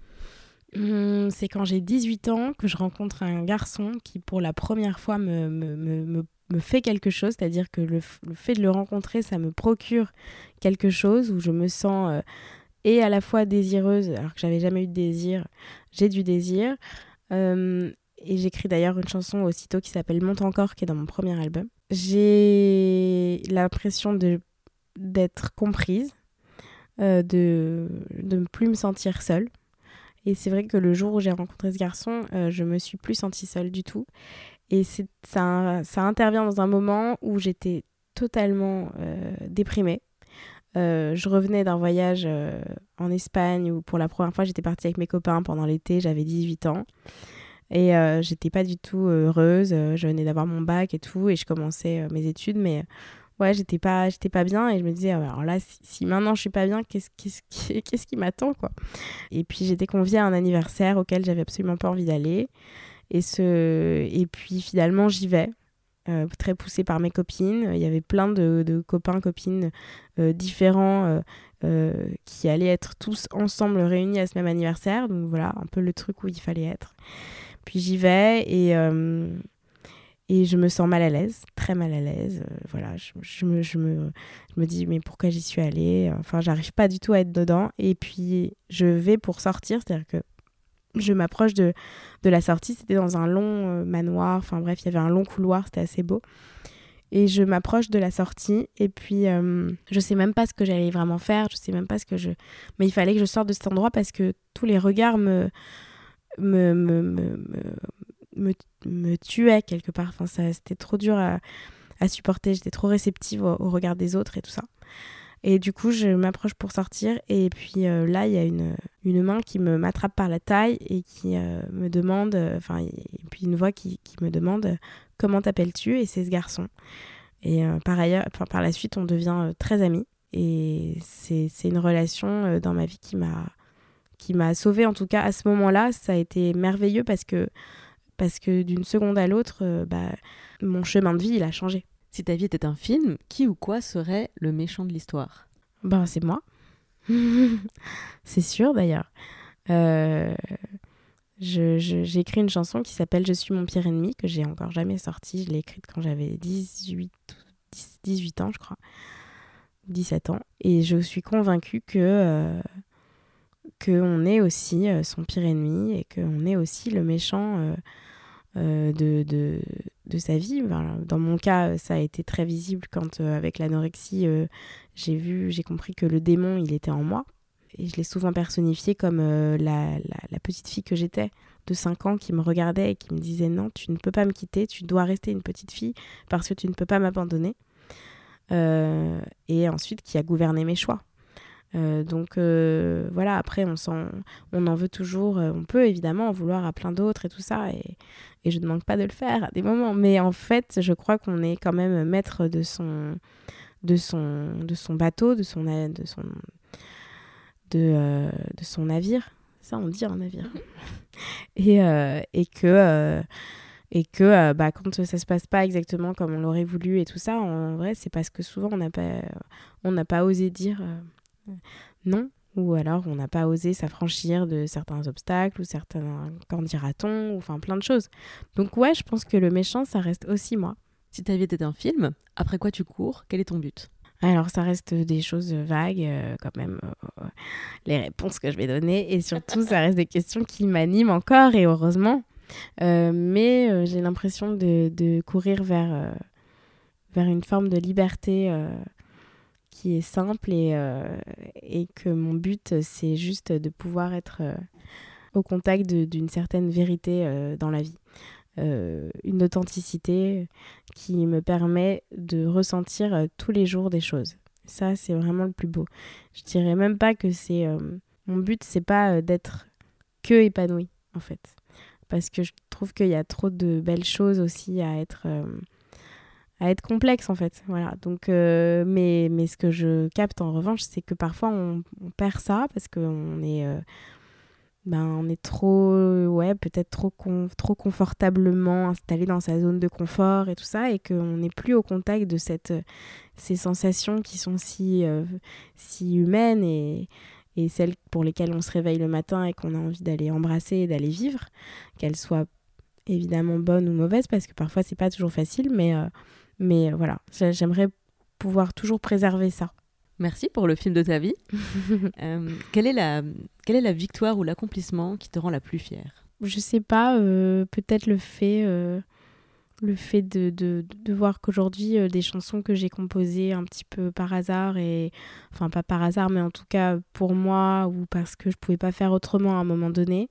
Hum, c'est quand j'ai 18 ans que je rencontre un garçon qui, pour la première fois, me, me, me me fait quelque chose, c'est-à-dire que le, fait de le rencontrer, ça me procure quelque chose où je me sens euh, et à la fois désireuse, alors que j'avais jamais eu de désir, j'ai du désir. Euh, et j'écris d'ailleurs une chanson aussitôt qui s'appelle Monte encore, qui est dans mon premier album. J'ai l'impression d'être comprise, euh, de, ne plus me sentir seule. Et c'est vrai que le jour où j'ai rencontré ce garçon, je me suis plus sentie seule du tout. Et ça, ça intervient dans un moment où j'étais totalement euh, déprimée. Euh, je revenais d'un voyage euh, en Espagne où pour la première fois j'étais partie avec mes copains pendant l'été, j'avais 18 ans. Et j'étais pas du tout heureuse, je venais d'avoir mon bac et tout, et je commençais mes études, mais ouais, j'étais pas, j'étais pas bien, et je me disais, alors là, si, maintenant je suis pas bien, qu'est-ce, qui, qui m'attend, quoi? Et puis j'étais conviée à un anniversaire auquel j'avais absolument pas envie d'aller. Et, ce... et puis finalement, j'y vais. Euh, très poussée par mes copines. Il y avait plein de, de copains, copines euh, différents euh, qui allaient être tous ensemble réunis à ce même anniversaire. Donc voilà, un peu le truc où il fallait être. Puis j'y vais et, et je me sens mal à l'aise, très mal à l'aise. Voilà, je, je, me, je, me, je, me, dis mais pourquoi j'y suis allée? Enfin, j'arrive pas du tout à être dedans. Et puis je vais pour sortir, c'est-à-dire que je m'approche de, de la sortie. C'était dans un long euh, manoir. Enfin bref, il y avait un long couloir, c'était assez beau. Et je m'approche de la sortie et puis euh, je sais même pas ce que j'allais vraiment faire, je sais même pas ce que je... Mais il fallait que je sorte de cet endroit parce que tous les regards me, me, me, me, me, tuaient quelque part. Enfin, c'était trop dur à, à supporter, j'étais trop réceptive au, regard des autres et tout ça. Et du coup, je m'approche pour sortir et puis euh, là, il y a une, une main qui me m'attrape par la taille et qui euh, me demande, enfin, et puis une voix qui, qui me demande comment t'appelles-tu? Et c'est ce garçon. Et euh, par ailleurs, par la suite, on devient euh, très amis. Et c'est une relation euh, dans ma vie qui m'a qui m'a sauvée. En tout cas, à ce moment-là, ça a été merveilleux parce que parce que d'une seconde à l'autre, bah, mon chemin de vie, il a changé. Si ta vie était un film, qui ou quoi serait le méchant de l'histoire? Ben, c'est moi. c'est sûr d'ailleurs. Euh, j'ai écrit une chanson qui s'appelle Je suis mon pire ennemi, que j'ai encore jamais sortie. Je l'ai écrite quand j'avais 18, 18 ans, je crois. 17 ans. Et je suis convaincue que euh, qu'on est aussi euh, son pire ennemi et qu'on est aussi le méchant euh, de, de, de, sa vie. dans mon cas, ça a été très visible quand, avec l'anorexie, j'ai vu, j'ai compris que le démon, il était en moi et je l'ai souvent personnifiée comme euh, la, la, petite fille que j'étais de 5 ans qui me regardait et qui me disait non, tu ne peux pas me quitter, tu dois rester une petite fille parce que tu ne peux pas m'abandonner. Euh, et ensuite qui a gouverné mes choix. Euh, donc voilà, après on, on en veut toujours, on peut évidemment en vouloir à plein d'autres et tout ça, et, et, je ne manque pas de le faire à des moments, mais en fait je crois qu'on est quand même maître de son, de son, de son bateau, de son, de son, de, euh, de son navire. Ça, on dit un navire. et, euh, et que, euh, et que bah, quand ça se passe pas exactement comme on l'aurait voulu et tout ça, en vrai, c'est parce que souvent on n'a pas, on n'a pas osé dire non ou alors on n'a pas osé s'affranchir de certains obstacles ou certains qu'en dira-t-on ou enfin plein de choses. Donc ouais, je pense que le méchant ça reste aussi moi. Si ta vie était un film, après quoi tu cours Quel est ton but? Alors, ça reste des choses vagues, euh, quand même, euh, les réponses que je vais donner. Et surtout, ça reste des questions qui m'animent encore, et heureusement. Euh, mais j'ai l'impression de, courir vers, vers une forme de liberté qui est simple et, et que mon but, c'est juste de pouvoir être au contact d'une certaine vérité dans la vie. Euh, une authenticité qui me permet de ressentir euh, tous les jours des choses. Ça, c'est vraiment le plus beau. Je dirais même pas que c'est. Euh, mon but, c'est pas d'être que épanoui, en fait. Parce que je trouve qu'il y a trop de belles choses aussi à être. À être complexe en fait. Voilà. Donc mais, mais ce que je capte en revanche c'est que parfois on, perd ça parce qu'on est ben, on est trop, ouais, peut-être trop, trop confortablement installé dans sa zone de confort et tout ça, et qu'on n'est plus au contact de cette, ces sensations qui sont si, euh, si humaines et, et celles pour lesquelles on se réveille le matin et qu'on a envie d'aller embrasser et d'aller vivre, qu'elles soient évidemment bonnes ou mauvaises, parce que parfois c'est pas toujours facile, mais, euh, mais voilà, j'aimerais pouvoir toujours préserver ça. Merci pour le film de ta vie. Euh, quelle, est la, quelle est la victoire ou l'accomplissement qui te rend la plus fière? Je sais pas, euh, peut-être le fait, euh, le fait de, de, de voir qu'aujourd'hui, des chansons que j'ai composées un petit peu par hasard, et enfin pas par hasard, mais en tout cas pour moi, ou parce que je pouvais pas faire autrement à un moment donné,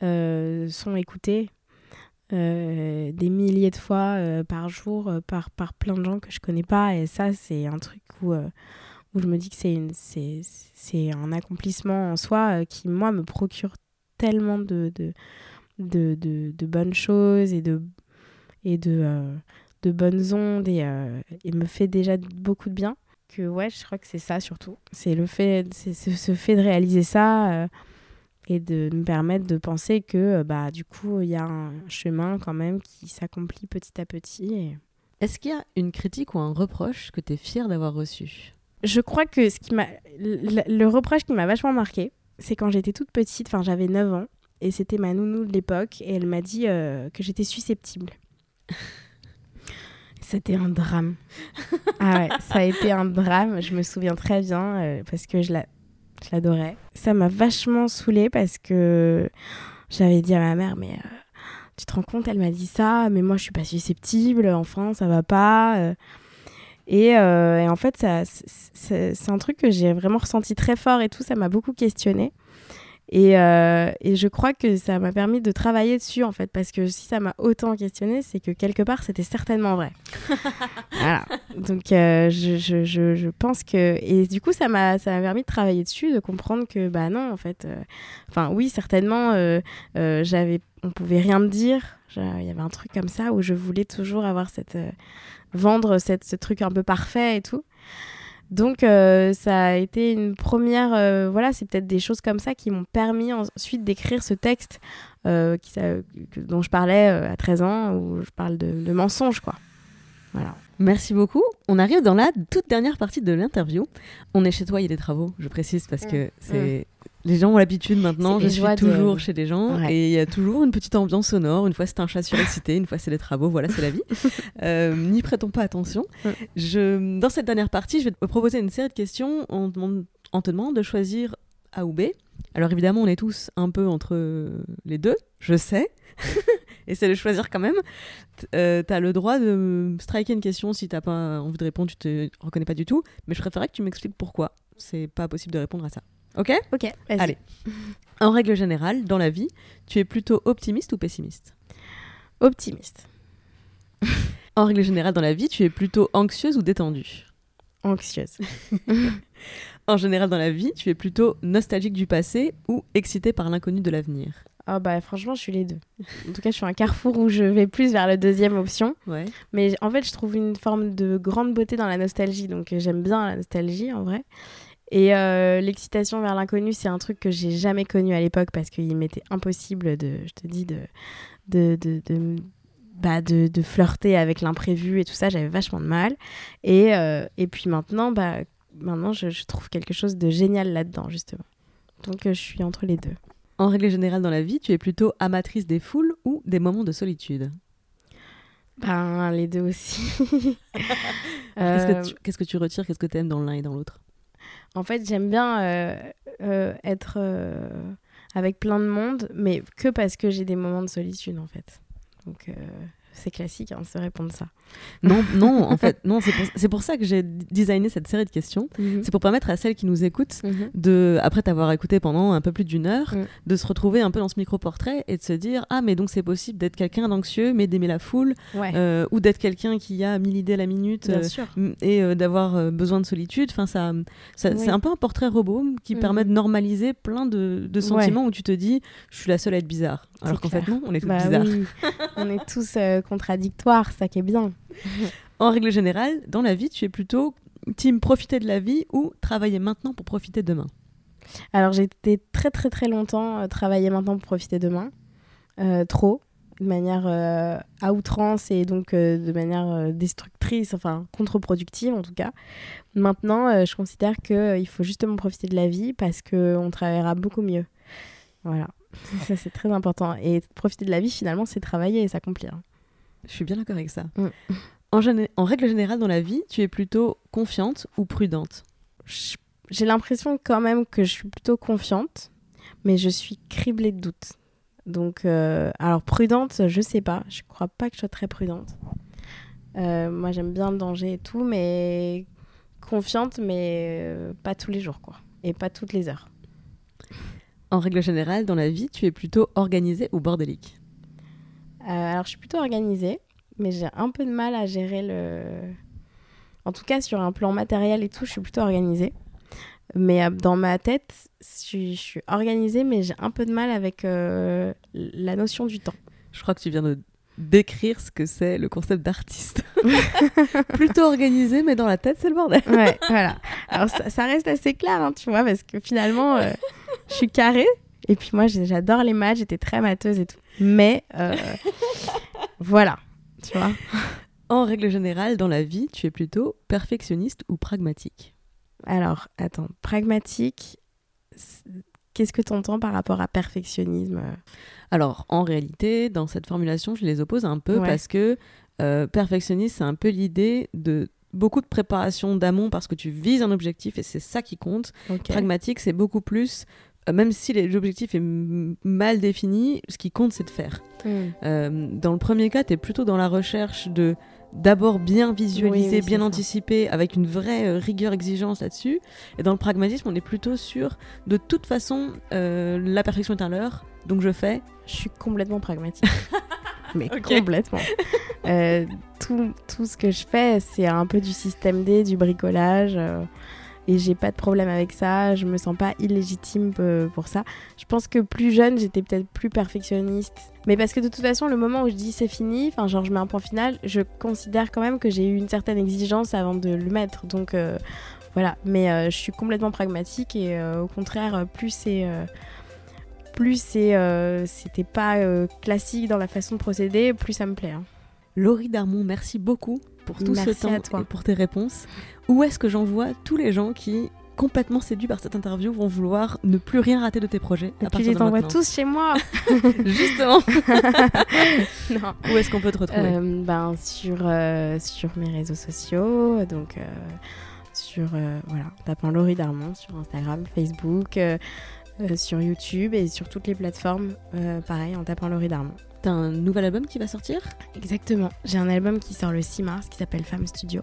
sont écoutées. Des milliers de fois par jour par, par plein de gens que je connais pas et ça c'est un truc où où je me dis que c'est, un accomplissement en soi euh, qui, moi, me procure tellement de, de, de, de, bonnes choses et de, et de, euh, de bonnes ondes et, euh, et, me fait déjà beaucoup de bien. Que ouais, je crois que c'est ça surtout. C'est le fait, c'est ce fait de réaliser ça et de me permettre de penser que bah, du coup, il y a un chemin quand même qui s'accomplit petit à petit. Et... Est-ce qu'il y a une critique ou un reproche que tu es fier d'avoir reçu? Je crois que ce qui m'a le, reproche qui m'a vachement marqué, c'est quand j'étais toute petite, enfin j'avais 9 ans, et c'était ma nounou de l'époque, et elle m'a dit euh, que j'étais susceptible. C'était un drame. ah ouais, ça a été un drame. Je me souviens très bien euh, parce que je l'adorais. Ça m'a vachement saoulée parce que j'avais dit à ma mère, mais euh, tu te rends compte, elle m'a dit ça, mais moi je suis pas susceptible, enfin ça va pas. Euh. Et, et, en fait, c'est un truc que j'ai vraiment ressenti très fort et tout, ça m'a beaucoup questionné. Et, euh, et, je crois que ça m'a permis de travailler dessus, en fait, parce que si ça m'a autant questionné, c'est que quelque part, c'était certainement vrai. voilà. Donc, euh, je, je, je, pense que. Et du coup, ça m'a permis de travailler dessus, de comprendre que, bah non, en fait. Euh, enfin, oui, certainement, j'avais on pouvait rien me dire. Il y avait un truc comme ça où je voulais toujours avoir cette. vendre cette, ce truc un peu parfait et tout. Donc euh, ça a été une première, euh, voilà, c'est peut-être des choses comme ça qui m'ont permis ensuite d'écrire ce texte euh, qui, dont je parlais à 13 ans, où je parle de, de mensonges, quoi. Voilà. Merci beaucoup. On arrive dans la toute dernière partie de l'interview. On est chez toi, il y a des travaux, je précise, parce que mmh. c'est les gens ont l'habitude maintenant, je suis toujours chez les gens et il y a toujours une petite ambiance sonore. Une fois c'est un chat surexcité, une fois c'est les travaux, voilà, c'est la vie. euh, N'y prêtons pas attention. Je, dans cette dernière partie, je vais te proposer une série de questions en, en te demandant de choisir A ou B. Alors évidemment, on est tous un peu entre les deux, je sais. Essaie de choisir quand même. Euh, tu as le droit de striker une question si t'as pas envie de répondre, tu te reconnais pas du tout. Mais je préférerais que tu m'expliques pourquoi. C'est pas possible de répondre à ça. Ok Ok, Allez. En règle générale, dans la vie, tu es plutôt optimiste ou pessimiste? Optimiste. en règle générale, dans la vie, tu es plutôt anxieuse ou détendue? Anxieuse. en général, dans la vie, tu es plutôt nostalgique du passé ou excitée par l'inconnu de l'avenir? Ah bah franchement, je suis les deux. En tout cas, je suis un carrefour où je vais plus vers la deuxième option. Ouais. Mais en fait, je trouve une forme de grande beauté dans la nostalgie. Donc j'aime bien la nostalgie en vrai. Et euh, l'excitation vers l'inconnu, c'est un truc que j'ai jamais connu à l'époque parce qu'il m'était impossible de, je te dis, de, de, de, de bah de, de, flirter avec l'imprévu et tout ça, j'avais vachement de mal. Et, euh, et puis maintenant, bah, maintenant je, je, trouve quelque chose de génial là-dedans, justement. Donc euh, je suis entre les deux. En règle générale dans la vie, tu es plutôt amatrice des foules ou des moments de solitude? Ben, les deux aussi. Qu'est-ce que, que, tu retires? Qu'est-ce que tu aimes dans l'un et dans l'autre? En fait, j'aime bien euh, euh, être euh, avec plein de monde, mais que parce que j'ai des moments de solitude, en fait. Donc, c'est classique, hein, se répondre ça. Non, non, en fait, non, c'est pour, ça que j'ai designé cette série de questions. Mhm. C'est pour permettre à celles qui nous écoutent, mhm. de, après t'avoir écouté pendant un peu plus d'une heure, mhm. de se retrouver un peu dans ce micro-portrait et de se dire Ah, mais donc c'est possible d'être quelqu'un d'anxieux, mais d'aimer la foule, euh, ou d'être quelqu'un qui a mille idées à la minute euh, et euh, d'avoir besoin de solitude. Enfin, ça, c'est un peu un portrait robot qui permet de normaliser plein de, sentiments où tu te dis Je suis la seule à être bizarre. Alors qu'en fait, non, on est tous bah bizarres. on est tous contradictoires, ça qui est bien en règle générale, dans la vie, tu es plutôt team profiter de la vie ou travailler maintenant pour profiter demain? Alors j'ai été très très très longtemps euh, travailler maintenant pour profiter demain. Euh, trop, de manière euh, à outrance et donc de manière destructrice, enfin contre-productive en tout cas. Maintenant, je considère qu'il faut justement profiter de la vie parce qu'on travaillera beaucoup mieux. Voilà, ça c'est très important. Et profiter de la vie finalement, c'est travailler et s'accomplir. Je suis bien d'accord avec ça. Mm. En, en, règle générale, dans la vie, tu es plutôt confiante ou prudente? J'ai l'impression quand même que je suis plutôt confiante, mais je suis criblée de doutes. Donc, euh, alors prudente, je sais pas. Je crois pas que je sois très prudente. Euh, moi, j'aime bien le danger et tout, mais confiante, mais euh, pas tous les jours, quoi. Et pas toutes les heures. En règle générale, dans la vie, tu es plutôt organisée ou bordélique? Alors, je suis plutôt organisée, mais j'ai un peu de mal à gérer le. En tout cas, sur un plan matériel et tout, je suis plutôt organisée. Mais euh, dans ma tête, je suis, organisée, mais j'ai un peu de mal avec euh, la notion du temps. Je crois que tu viens de décrire ce que c'est le concept d'artiste. plutôt organisé, mais dans la tête, c'est le bordel. ouais, voilà. Alors, ça, reste assez clair, hein, tu vois, parce que finalement, je suis carrée. Et puis moi, j'adore les maths, j'étais très matheuse et tout. Mais euh, voilà, tu vois. En règle générale, dans la vie, tu es plutôt perfectionniste ou pragmatique Alors, attends, pragmatique, qu'est-ce que tu entends par rapport à perfectionnisme? Alors, en réalité, dans cette formulation, je les oppose un peu parce que Euh, perfectionniste, c'est un peu l'idée de beaucoup de préparation d'amont parce que tu vises un objectif et c'est ça qui compte. Pragmatique, c'est beaucoup plus même si l'objectif est mal défini, ce qui compte, c'est de faire. Hmm. Euh, dans le premier cas, tu es plutôt dans la recherche de d'abord bien visualiser, bien anticiper, avec une vraie euh, rigueur, exigence là-dessus. Et dans le pragmatisme, on est plutôt sur, de toute façon, la perfection est un leurre, donc je fais. Je suis complètement pragmatique. Mais complètement. tout, tout, ce que je fais, c'est un peu du système D, du bricolage et j'ai pas de problème avec ça, je me sens pas illégitime euh, pour ça. Je pense que plus jeune, j'étais peut-être plus perfectionniste. Mais parce que de toute façon, le moment où je dis c'est fini, enfin genre je mets un point final, je considère quand même que j'ai eu une certaine exigence avant de le mettre. Donc euh, voilà, mais euh, je suis complètement pragmatique et au contraire, plus c'est plus c'était pas classique dans la façon de procéder, plus ça me plaît. Hein. Laurie Darmon, merci beaucoup pour tout ce temps et pour tes réponses. Où est-ce que j'envoie tous les gens qui, complètement séduits par cette interview, vont vouloir ne plus rien rater de tes projets Et puis les envoie tous chez moi Justement Où est-ce qu'on peut te retrouver euh, ben, sur, euh, sur mes réseaux sociaux, donc euh, sur, voilà, tapant Laurie Darmon sur Instagram, Facebook, sur YouTube et sur toutes les plateformes, pareil, en tapant Laurie Darmon. T'as un nouvel album qui va sortir? Exactement. J'ai un album qui sort le 6 mars qui s'appelle Femme Studio.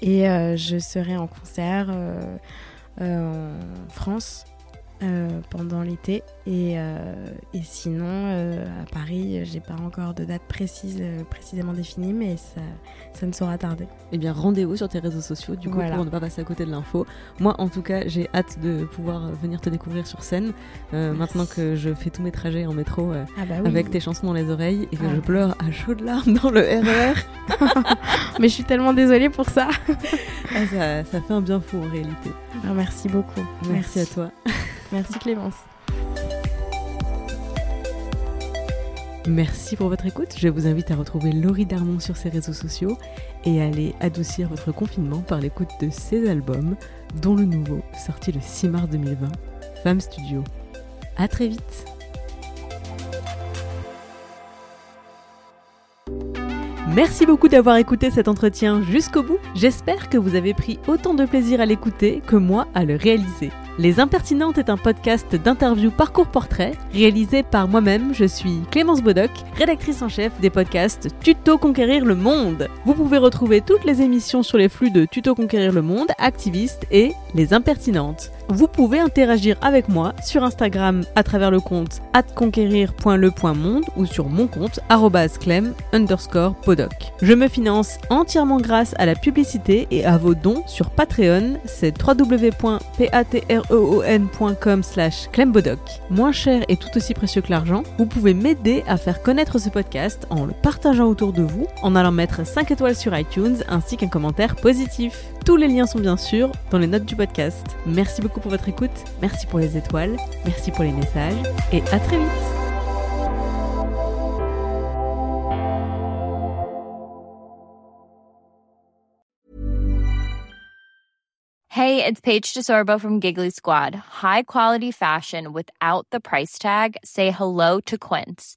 Et euh, je serai en concert euh, euh, en France pendant l'été. Et, et, sinon, à Paris, j'ai pas encore de date précise, précisément définie, mais ça, ça ne saura tarder. Eh bien, rendez-vous sur tes réseaux sociaux, du coup, pour ne pas passer à côté de l'info. Moi, en tout cas, j'ai hâte de pouvoir venir te découvrir sur scène, maintenant que je fais tous mes trajets en métro ah bah avec tes chansons dans les oreilles et que je ah. pleure à chaudes larmes dans le RER. Mais je suis tellement désolée pour ça. Ah, ça, ça, fait un bien fou en réalité. merci beaucoup. Merci, à toi. Merci Clémence. Merci pour votre écoute. Je vous invite à retrouver Laurie Darmon sur ses réseaux sociaux et à aller adoucir votre confinement par l'écoute de ses albums, dont le nouveau, sorti le 6 mars 2020, Femme Studio. À très vite. Merci beaucoup d'avoir écouté cet entretien jusqu'au bout. J'espère que vous avez pris autant de plaisir à l'écouter que moi à le réaliser. Les Impertinentes est un podcast d'interview parcours portrait réalisé par moi-même. Je suis Clémence Bodoc, rédactrice en chef des podcasts Tuto Conquérir le Monde. Vous pouvez retrouver toutes les émissions sur les flux de Tuto Conquérir le Monde, Activiste et Les Impertinentes. Vous pouvez interagir avec moi sur Instagram à travers le compte atconquérir.le.monde ou sur mon compte clem underscore podoc. Je me finance entièrement grâce à la publicité et à vos dons sur Patreon, c'est www.patreon.com slash clembodoc. Moins cher et tout aussi précieux que l'argent, vous pouvez m'aider à faire connaître ce podcast en le partageant autour de vous, en allant mettre 5 étoiles sur iTunes ainsi qu'un commentaire positif. Tous les liens sont bien sûr dans les notes du podcast. Merci beaucoup pour votre écoute, merci pour les étoiles, merci pour les messages et à très vite. Hey, it's Paige DeSorbo from Giggly Squad. High quality fashion without the price tag. Say hello to Quince.